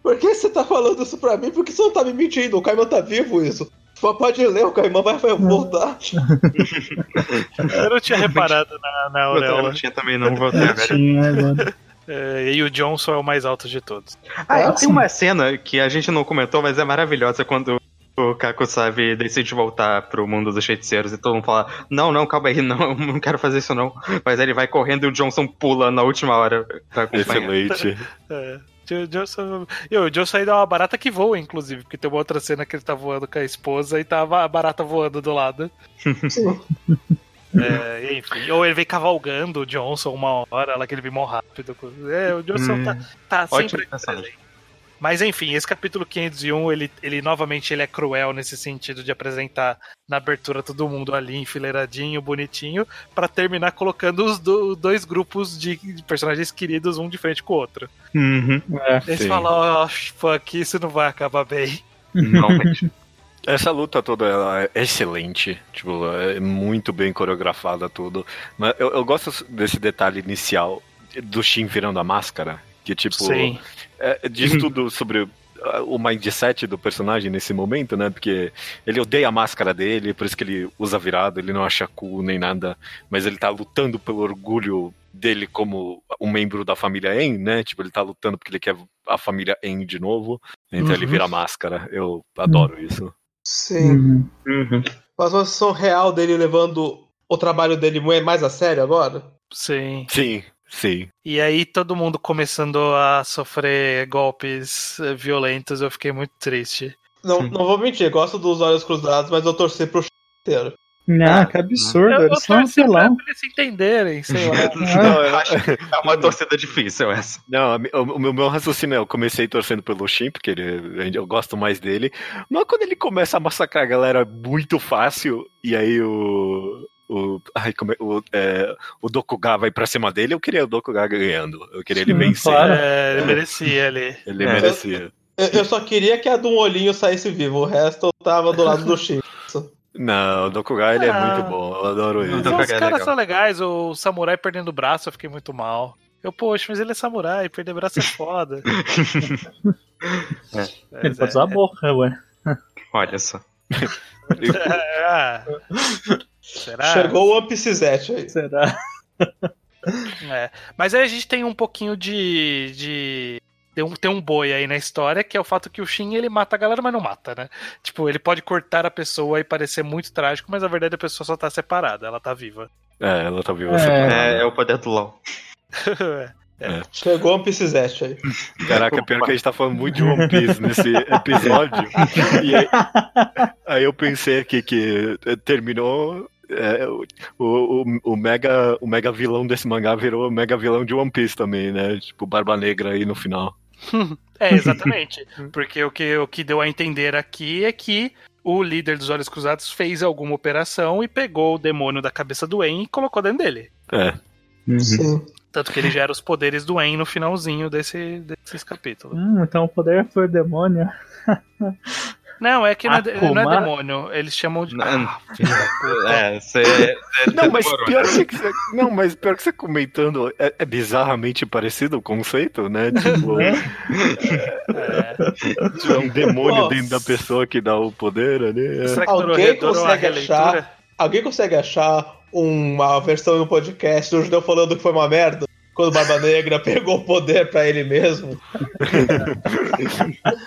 Por que você tá falando isso pra mim? Por que você não tá me mentindo? O Kaiman tá vivo, isso. Só pode ler, o Kaiman vai, vai voltar. Eu não tinha reparado na, na Eu auréola. não tinha também, não vou ter agora. Tinha agora. É, e o Johnson é o mais alto de todos. Ah, é, tem uma cena que a gente não comentou, mas é maravilhosa quando o Kakusabe decide voltar pro mundo dos feiticeiros e todo mundo fala: Não, não, calma aí, não, não quero fazer isso não. Mas aí ele vai correndo e o Johnson pula na última hora pra acompanhar. Excelente. É. O Johnson, e o Johnson ainda é uma barata que voa, inclusive, porque tem uma outra cena que ele tá voando com a esposa e tava a barata voando do lado. É, enfim, ou ele vem cavalgando o Johnson uma hora, lá que ele vem mó rápido. É, o Johnson Hum. tá, tá sempre presente. Mas enfim, esse capítulo 501, ele, ele novamente ele é cruel nesse sentido de apresentar na abertura todo mundo ali enfileiradinho, bonitinho, pra terminar colocando os do- dois grupos de, personagens queridos um de frente com o outro. Uhum. É. Eles falam, oh, fuck, isso não vai acabar bem. Não, mas- Essa luta toda ela é excelente, tipo, é muito bem coreografada tudo. Mas eu, eu gosto desse detalhe inicial do Shin virando a máscara, que tipo, Sim. É, diz tudo sobre ah, o mindset do personagem nesse momento, né? Porque ele odeia a máscara dele, por isso que ele usa virado, ele não acha cool nem nada, mas ele tá lutando pelo orgulho dele como um membro da família En, né? Tipo, ele tá lutando porque ele quer a família En de novo, então ele Uhum. vira a máscara. Eu adoro isso. Sim. Uhum. Uhum. Mas uma situação real dele levando o trabalho dele mais a sério agora? Sim. Sim, sim. E aí todo mundo começando a sofrer golpes eh, violentos, eu fiquei muito triste. Não, Sim. não vou mentir, gosto dos olhos cruzados, mas eu torci pro inteiro. Ah, que absurdo. Eu, eu Eles são torci pra vilão. eles se entenderem, sei lá. Não, eu- É uma torcida difícil essa. Não, o meu, meu raciocínio é, eu comecei torcendo pelo Shin, porque ele, eu gosto mais dele, mas quando ele começa a massacrar a galera muito fácil, e aí o. O, ai, como é- o, é, o Dokuga vai pra cima dele, eu queria o Dokuga ganhando. Eu queria ele vencer. claro. É, ele merecia ali. Ele É. merecia. Eu, eu só queria que a de um olhinho saísse vivo, o resto eu tava do lado do Shin. Não, o Dokuga ele é Ah. muito bom, eu adoro ele. Então, os é caras legal. são legais, o samurai perdendo o braço, eu fiquei muito mal. Eu, poxa, mas ele é samurai, perder braço é foda. Mas Ele pode usar a boca, ué. Olha só. é, ah. Será? Chegou o One Piece Z aí. Será? É. Mas aí a gente tem um pouquinho de, de tem um, tem um boi aí na história, que é o fato que o Shin ele mata a galera, mas não mata, né? Tipo, ele pode cortar a pessoa e parecer muito trágico, mas na verdade a pessoa só tá separada, ela tá viva. É, ela tá viva. É. separada. É, é o poder do LOL. Chegou um Piece Zest aí. Caraca, pior que a gente tá falando muito de One Piece nesse episódio. E aí, aí eu pensei aqui que terminou. É, o, o, o, mega, o mega vilão desse mangá virou o mega vilão de One Piece também, né? Tipo, Barba Negra aí no final. É, exatamente. Porque o que, o que deu a entender aqui é que o líder dos Olhos Cruzados fez alguma operação e pegou o demônio da cabeça do En e colocou dentro dele. É. Uhum. Sim. Tanto que ele gera os poderes do En no finalzinho desse, desses capítulos. Hum, então o poder foi o demônio. Não, é que não é, não é demônio. Eles chamam de. Não. Ah, da puta. É, você. Não, mas pior que você, não, mas pior que você comentando, é, é bizarramente parecido o conceito, né? Tipo, É. é um demônio Nossa. dentro da pessoa que dá o poder ali. é. Será que Alguém é consegue achar- Alguém consegue achar uma versão no podcast do judeu falando que foi uma merda? Quando o Barba Negra pegou o poder pra ele mesmo?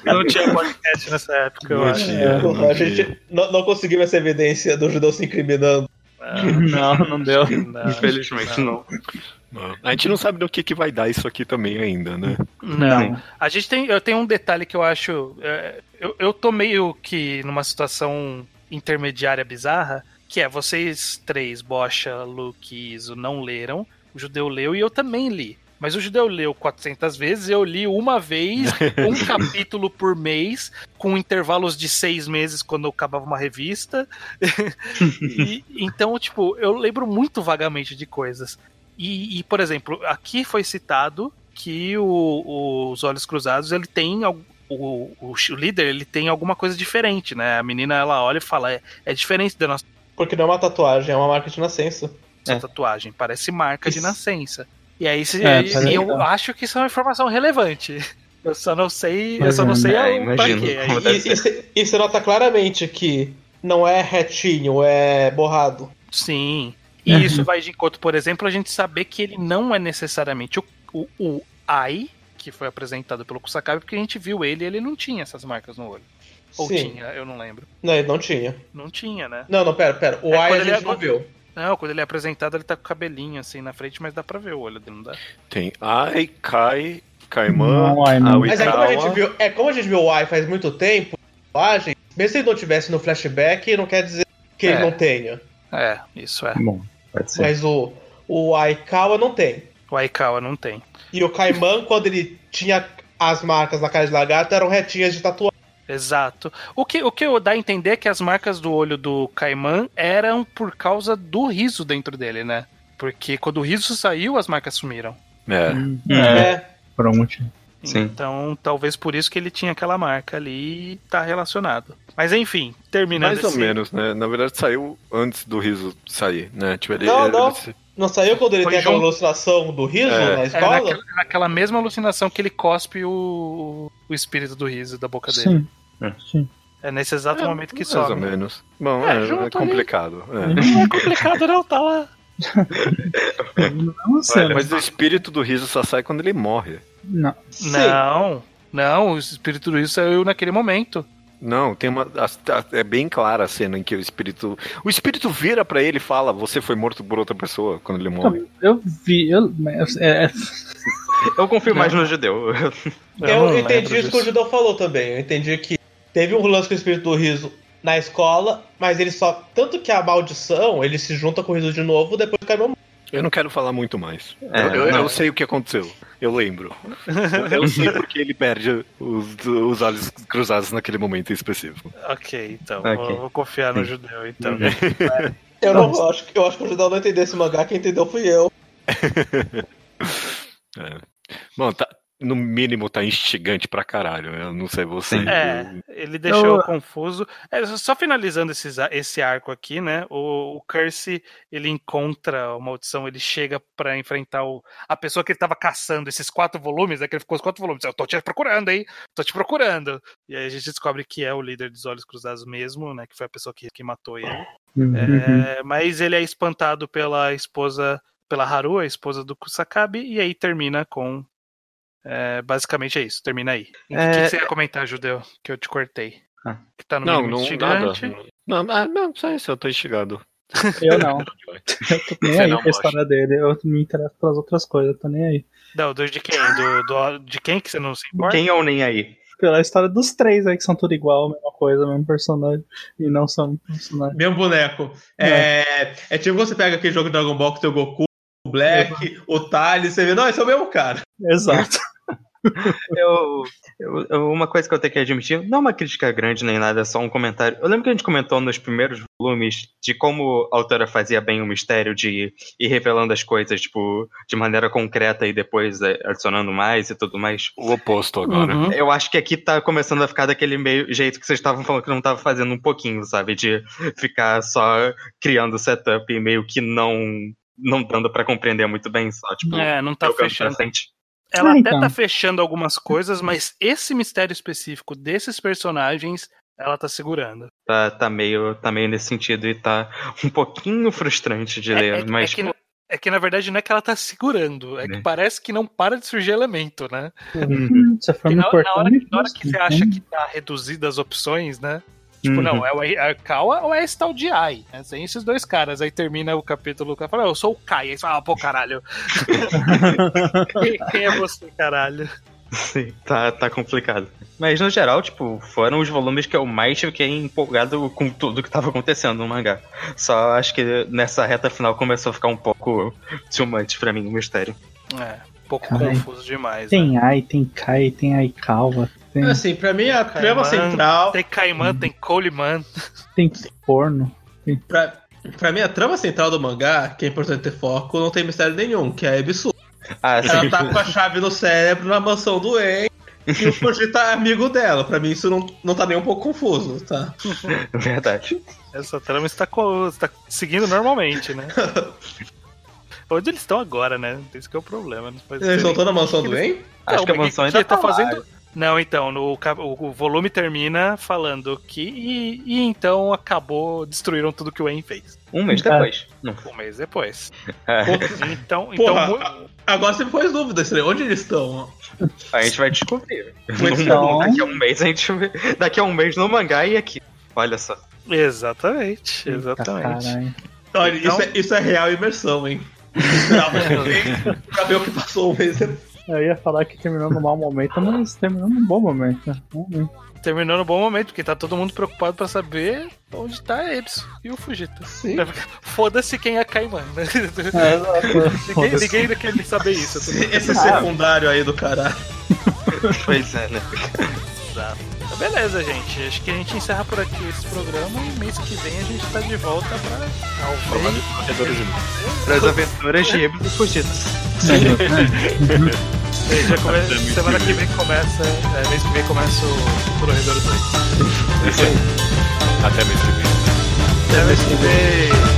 Não tinha podcast nessa época, eu Não acho. tinha. a gente não, não conseguiu essa evidência do judeu se incriminando. Não, não deu. Não, Infelizmente não. A gente não sabe do que, que vai dar isso aqui também ainda, né? Não. A gente tem. Eu tenho um detalhe que eu acho. é, eu, eu tô meio que numa situação intermediária bizarra, que é vocês três, Bocha, Luke e Iso, não leram. O judeu leu e eu também li. Mas o judeu leu 400 vezes, eu li uma vez, um capítulo por mês, com intervalos de seis meses quando eu acabava uma revista. E, então, tipo, eu lembro muito vagamente de coisas. E, e, por exemplo, aqui foi citado que o- os Olhos Cruzados, ele tem... O, o, o líder, ele tem alguma coisa diferente, né? A menina, ela olha e fala, é, é diferente da nossa Porque não é uma tatuagem, é uma marca de nascença. É. tatuagem, parece marca de Isso. nascença. E aí, se, É, e- eu legal. acho que isso é uma informação relevante. Eu só não sei, eu Pois só não é. sei É, imagino. quê. E, se- você nota claramente que não é retinho, é borrado. Sim. E Uhum. isso vai de encontro, por exemplo, a gente saber que ele não é necessariamente o, o, o Ai, que foi apresentado pelo Kusakabe, porque a gente viu ele e ele não tinha essas marcas no olho. Ou Sim. tinha, eu não lembro. Não, ele não tinha. Não tinha, né? Não, não, pera, pera. O É, Ai a ele gente é- não viu. Não, quando ele é apresentado, ele tá com o cabelinho assim na frente, mas dá pra ver o olho dele, não dá? Tem Ai, Kai, Kaiman. Mas é como a gente viu, é como a gente viu o Ai faz muito tempo, tatuagem, mesmo se ele não tivesse no flashback, não quer dizer que É. ele não tenha. É, isso é. Bom, pode ser. Mas o, o Aikawa não tem. O Aikawa não tem. E o Kaiman, quando ele tinha as marcas na cara de lagarto, eram retinhas de tatuagem. Exato. O que, o que dá a entender é que as marcas do olho do Kaiman eram por causa do riso dentro dele, né? Porque quando o riso saiu, as marcas sumiram. É. Hum, É. É, por um motivo. Sim. Então, talvez por isso que ele tinha aquela marca ali e tá relacionado. Mas enfim, terminando Mais ou esse- menos, né? Na verdade saiu antes do riso sair, né? Tipo, ele, Não, ele- não. ele- Não saiu quando ele Foi tem aquela junto. alucinação do riso É. na É escola? naquela, naquela mesma alucinação que ele cospe o, o espírito do riso da boca dele. Sim. É. Sim. É nesse exato É, momento que mais ou sobe. menos. Bom, É, é, é ali. complicado. é. Não é complicado não, tá lá. Não sei. Mas o espírito do riso só sai quando ele morre. Não. Sim. Não, não, o espírito do riso saiu naquele momento. Não, tem uma. a- a- É bem clara a cena em que o espírito. O espírito vira pra ele e fala: Você foi morto por outra pessoa quando ele morre. Eu vi. Eu, é, é- Eu confio mais no judeu. Eu, não entendi isso que o. Judão falou também. Eu entendi que teve um lance com o espírito do riso na escola, mas ele só. Tanto que a maldição, ele se junta com o riso de novo depois que caiu Eu não quero falar muito mais. É, eu, eu- eu sei o que aconteceu. Eu lembro. Eu sei porque ele perde os, os olhos cruzados naquele momento em específico. Ok, então. Ok. Vou, vou confiar no judeu, então. Uhum. Eu não eu acho, que- eu acho que o Judão não entendeu esse mangá, quem entendeu fui eu. É. Bom, tá, no mínimo tá instigante pra caralho. Eu não sei você. É, ele deixou Eu- confuso. É, só finalizando esses, esse arco aqui, né? O, o Curse ele encontra a maldição, ele chega pra enfrentar o, a pessoa que ele tava caçando, esses quatro volumes, né? Que ele ficou os quatro volumes. Eu tô te procurando, hein? Tô te procurando. E aí a gente descobre que é o líder dos Olhos Cruzados mesmo, né? Que foi a pessoa que, que matou ele. Uhum. É, mas ele é espantado pela esposa, pela Haru, a esposa do Kusakabe, e aí termina com É, basicamente é isso, termina aí. O É, que, que você ia comentar, Judeu? Que eu te cortei. Ah. Que tá no Não, não, nada. instigante. Não, ah, não, só isso, eu tô instigado. Eu não. Eu tô nem Você aí não com a história dele. Eu me interesso pelas outras coisas, eu tô nem aí. Não, do, de quem? Do, do- de quem que você não se importa? Quem ou nem aí? Pela história dos três aí, que são tudo igual, mesma coisa, mesmo personagem. E não são personagens. Mesmo boneco. É, é tipo você pega aquele jogo Dragon Ball que tem o Goku, o Black, o Tali, você vê, não, esse é o mesmo cara. Exato. Eu, eu- uma coisa que eu tenho que admitir, não é uma crítica grande nem nada, é só um comentário. Eu lembro que a gente comentou nos primeiros volumes de como a autora fazia bem o mistério de ir revelando as coisas, tipo, de maneira concreta e depois é, adicionando mais e tudo mais. O oposto agora. Uhum. Eu acho que aqui tá começando a ficar daquele meio jeito que vocês estavam falando que não tava fazendo um pouquinho, sabe? De ficar só criando setup e meio que não não dando pra compreender muito bem, só tipo, É, não tá pra fechando. frente. Ela Ah, até então. tá fechando algumas coisas, mas esse mistério específico desses personagens, ela tá segurando. Tá, tá meio tá meio nesse sentido e tá um pouquinho frustrante de ler, É, é- mas é que, é que, na verdade não é que ela tá segurando, é que Né. parece que não para de surgir elemento, né? Hum, E me na, na cortando, hora, que- na hora que você acha que tá reduzida as opções, né? Tipo, Uhum. não, é o é a Kawa ou é esse tal de Ai. né? Tem esses dois caras. Aí termina o capítulo, o cara fala, "Ah, eu sou o Kai. Aí você fala, ah, pô, caralho. quem, quem é você, caralho? Sim, tá, tá complicado. Mas no geral, tipo, foram os volumes que eu mais fiquei empolgado com tudo que tava acontecendo no mangá. Só acho que nessa reta final começou a ficar um pouco much pra mim o mistério. É, um pouco Caralho. confuso demais. né? Tem Ai, tem Kai, tem Aikawa, tem, Assim, pra mim a trama Caimã, central. Tem Kaiman, tem Coleman. tem forno. Pra, pra mim, a trama central do mangá, que é importante ter foco, não tem mistério nenhum, que é a Ebisu. Ah, Ela sim. tá com a chave no cérebro na mansão do En e o Fujita é amigo dela. Pra mim, isso não, não tá nem um pouco confuso, tá? Verdade. Essa trama está, co- está seguindo normalmente, né? Onde eles estão agora, né? Esse que é o problema. Faz Eles não estão na mansão do En? Acho que a mansão ainda tá tá lá. fazendo. Não, então, no, o, o volume termina falando que. E, e então acabou, destruíram tudo que o En fez. Um mês Ah. depois. Não. Um mês depois. É, Então, então Porra, mu- agora você me pôs dúvida, Estranho. Onde eles estão? a gente vai descobrir. Então- Daqui a um mês a gente. Daqui a um mês no mangá e aqui. Olha só. exatamente, Eita, exatamente. caralho. Olha, Então- isso, é, isso é real imersão, hein? Que- pra ver o que passou um mês depois. Eu ia falar que terminou num mau momento, mas terminou num bom momento. né? Terminou no bom momento, porque tá todo mundo preocupado pra saber onde tá eles e o Fujita. Sim. Foda-se quem é Kaiman, né? É. Ninguém, ninguém quer saber isso. mundo Esse secundário aí do caralho. Pois é, né? Exato. Beleza, gente. Acho que a gente encerra por aqui esse programa e mês que vem a gente tá de volta pra talvez. Para as aventuras de Ibis e. Já come... Semana que vem começa. É, mês que vem começa o Corredor 2. Até mês que vem. Até mês que vem.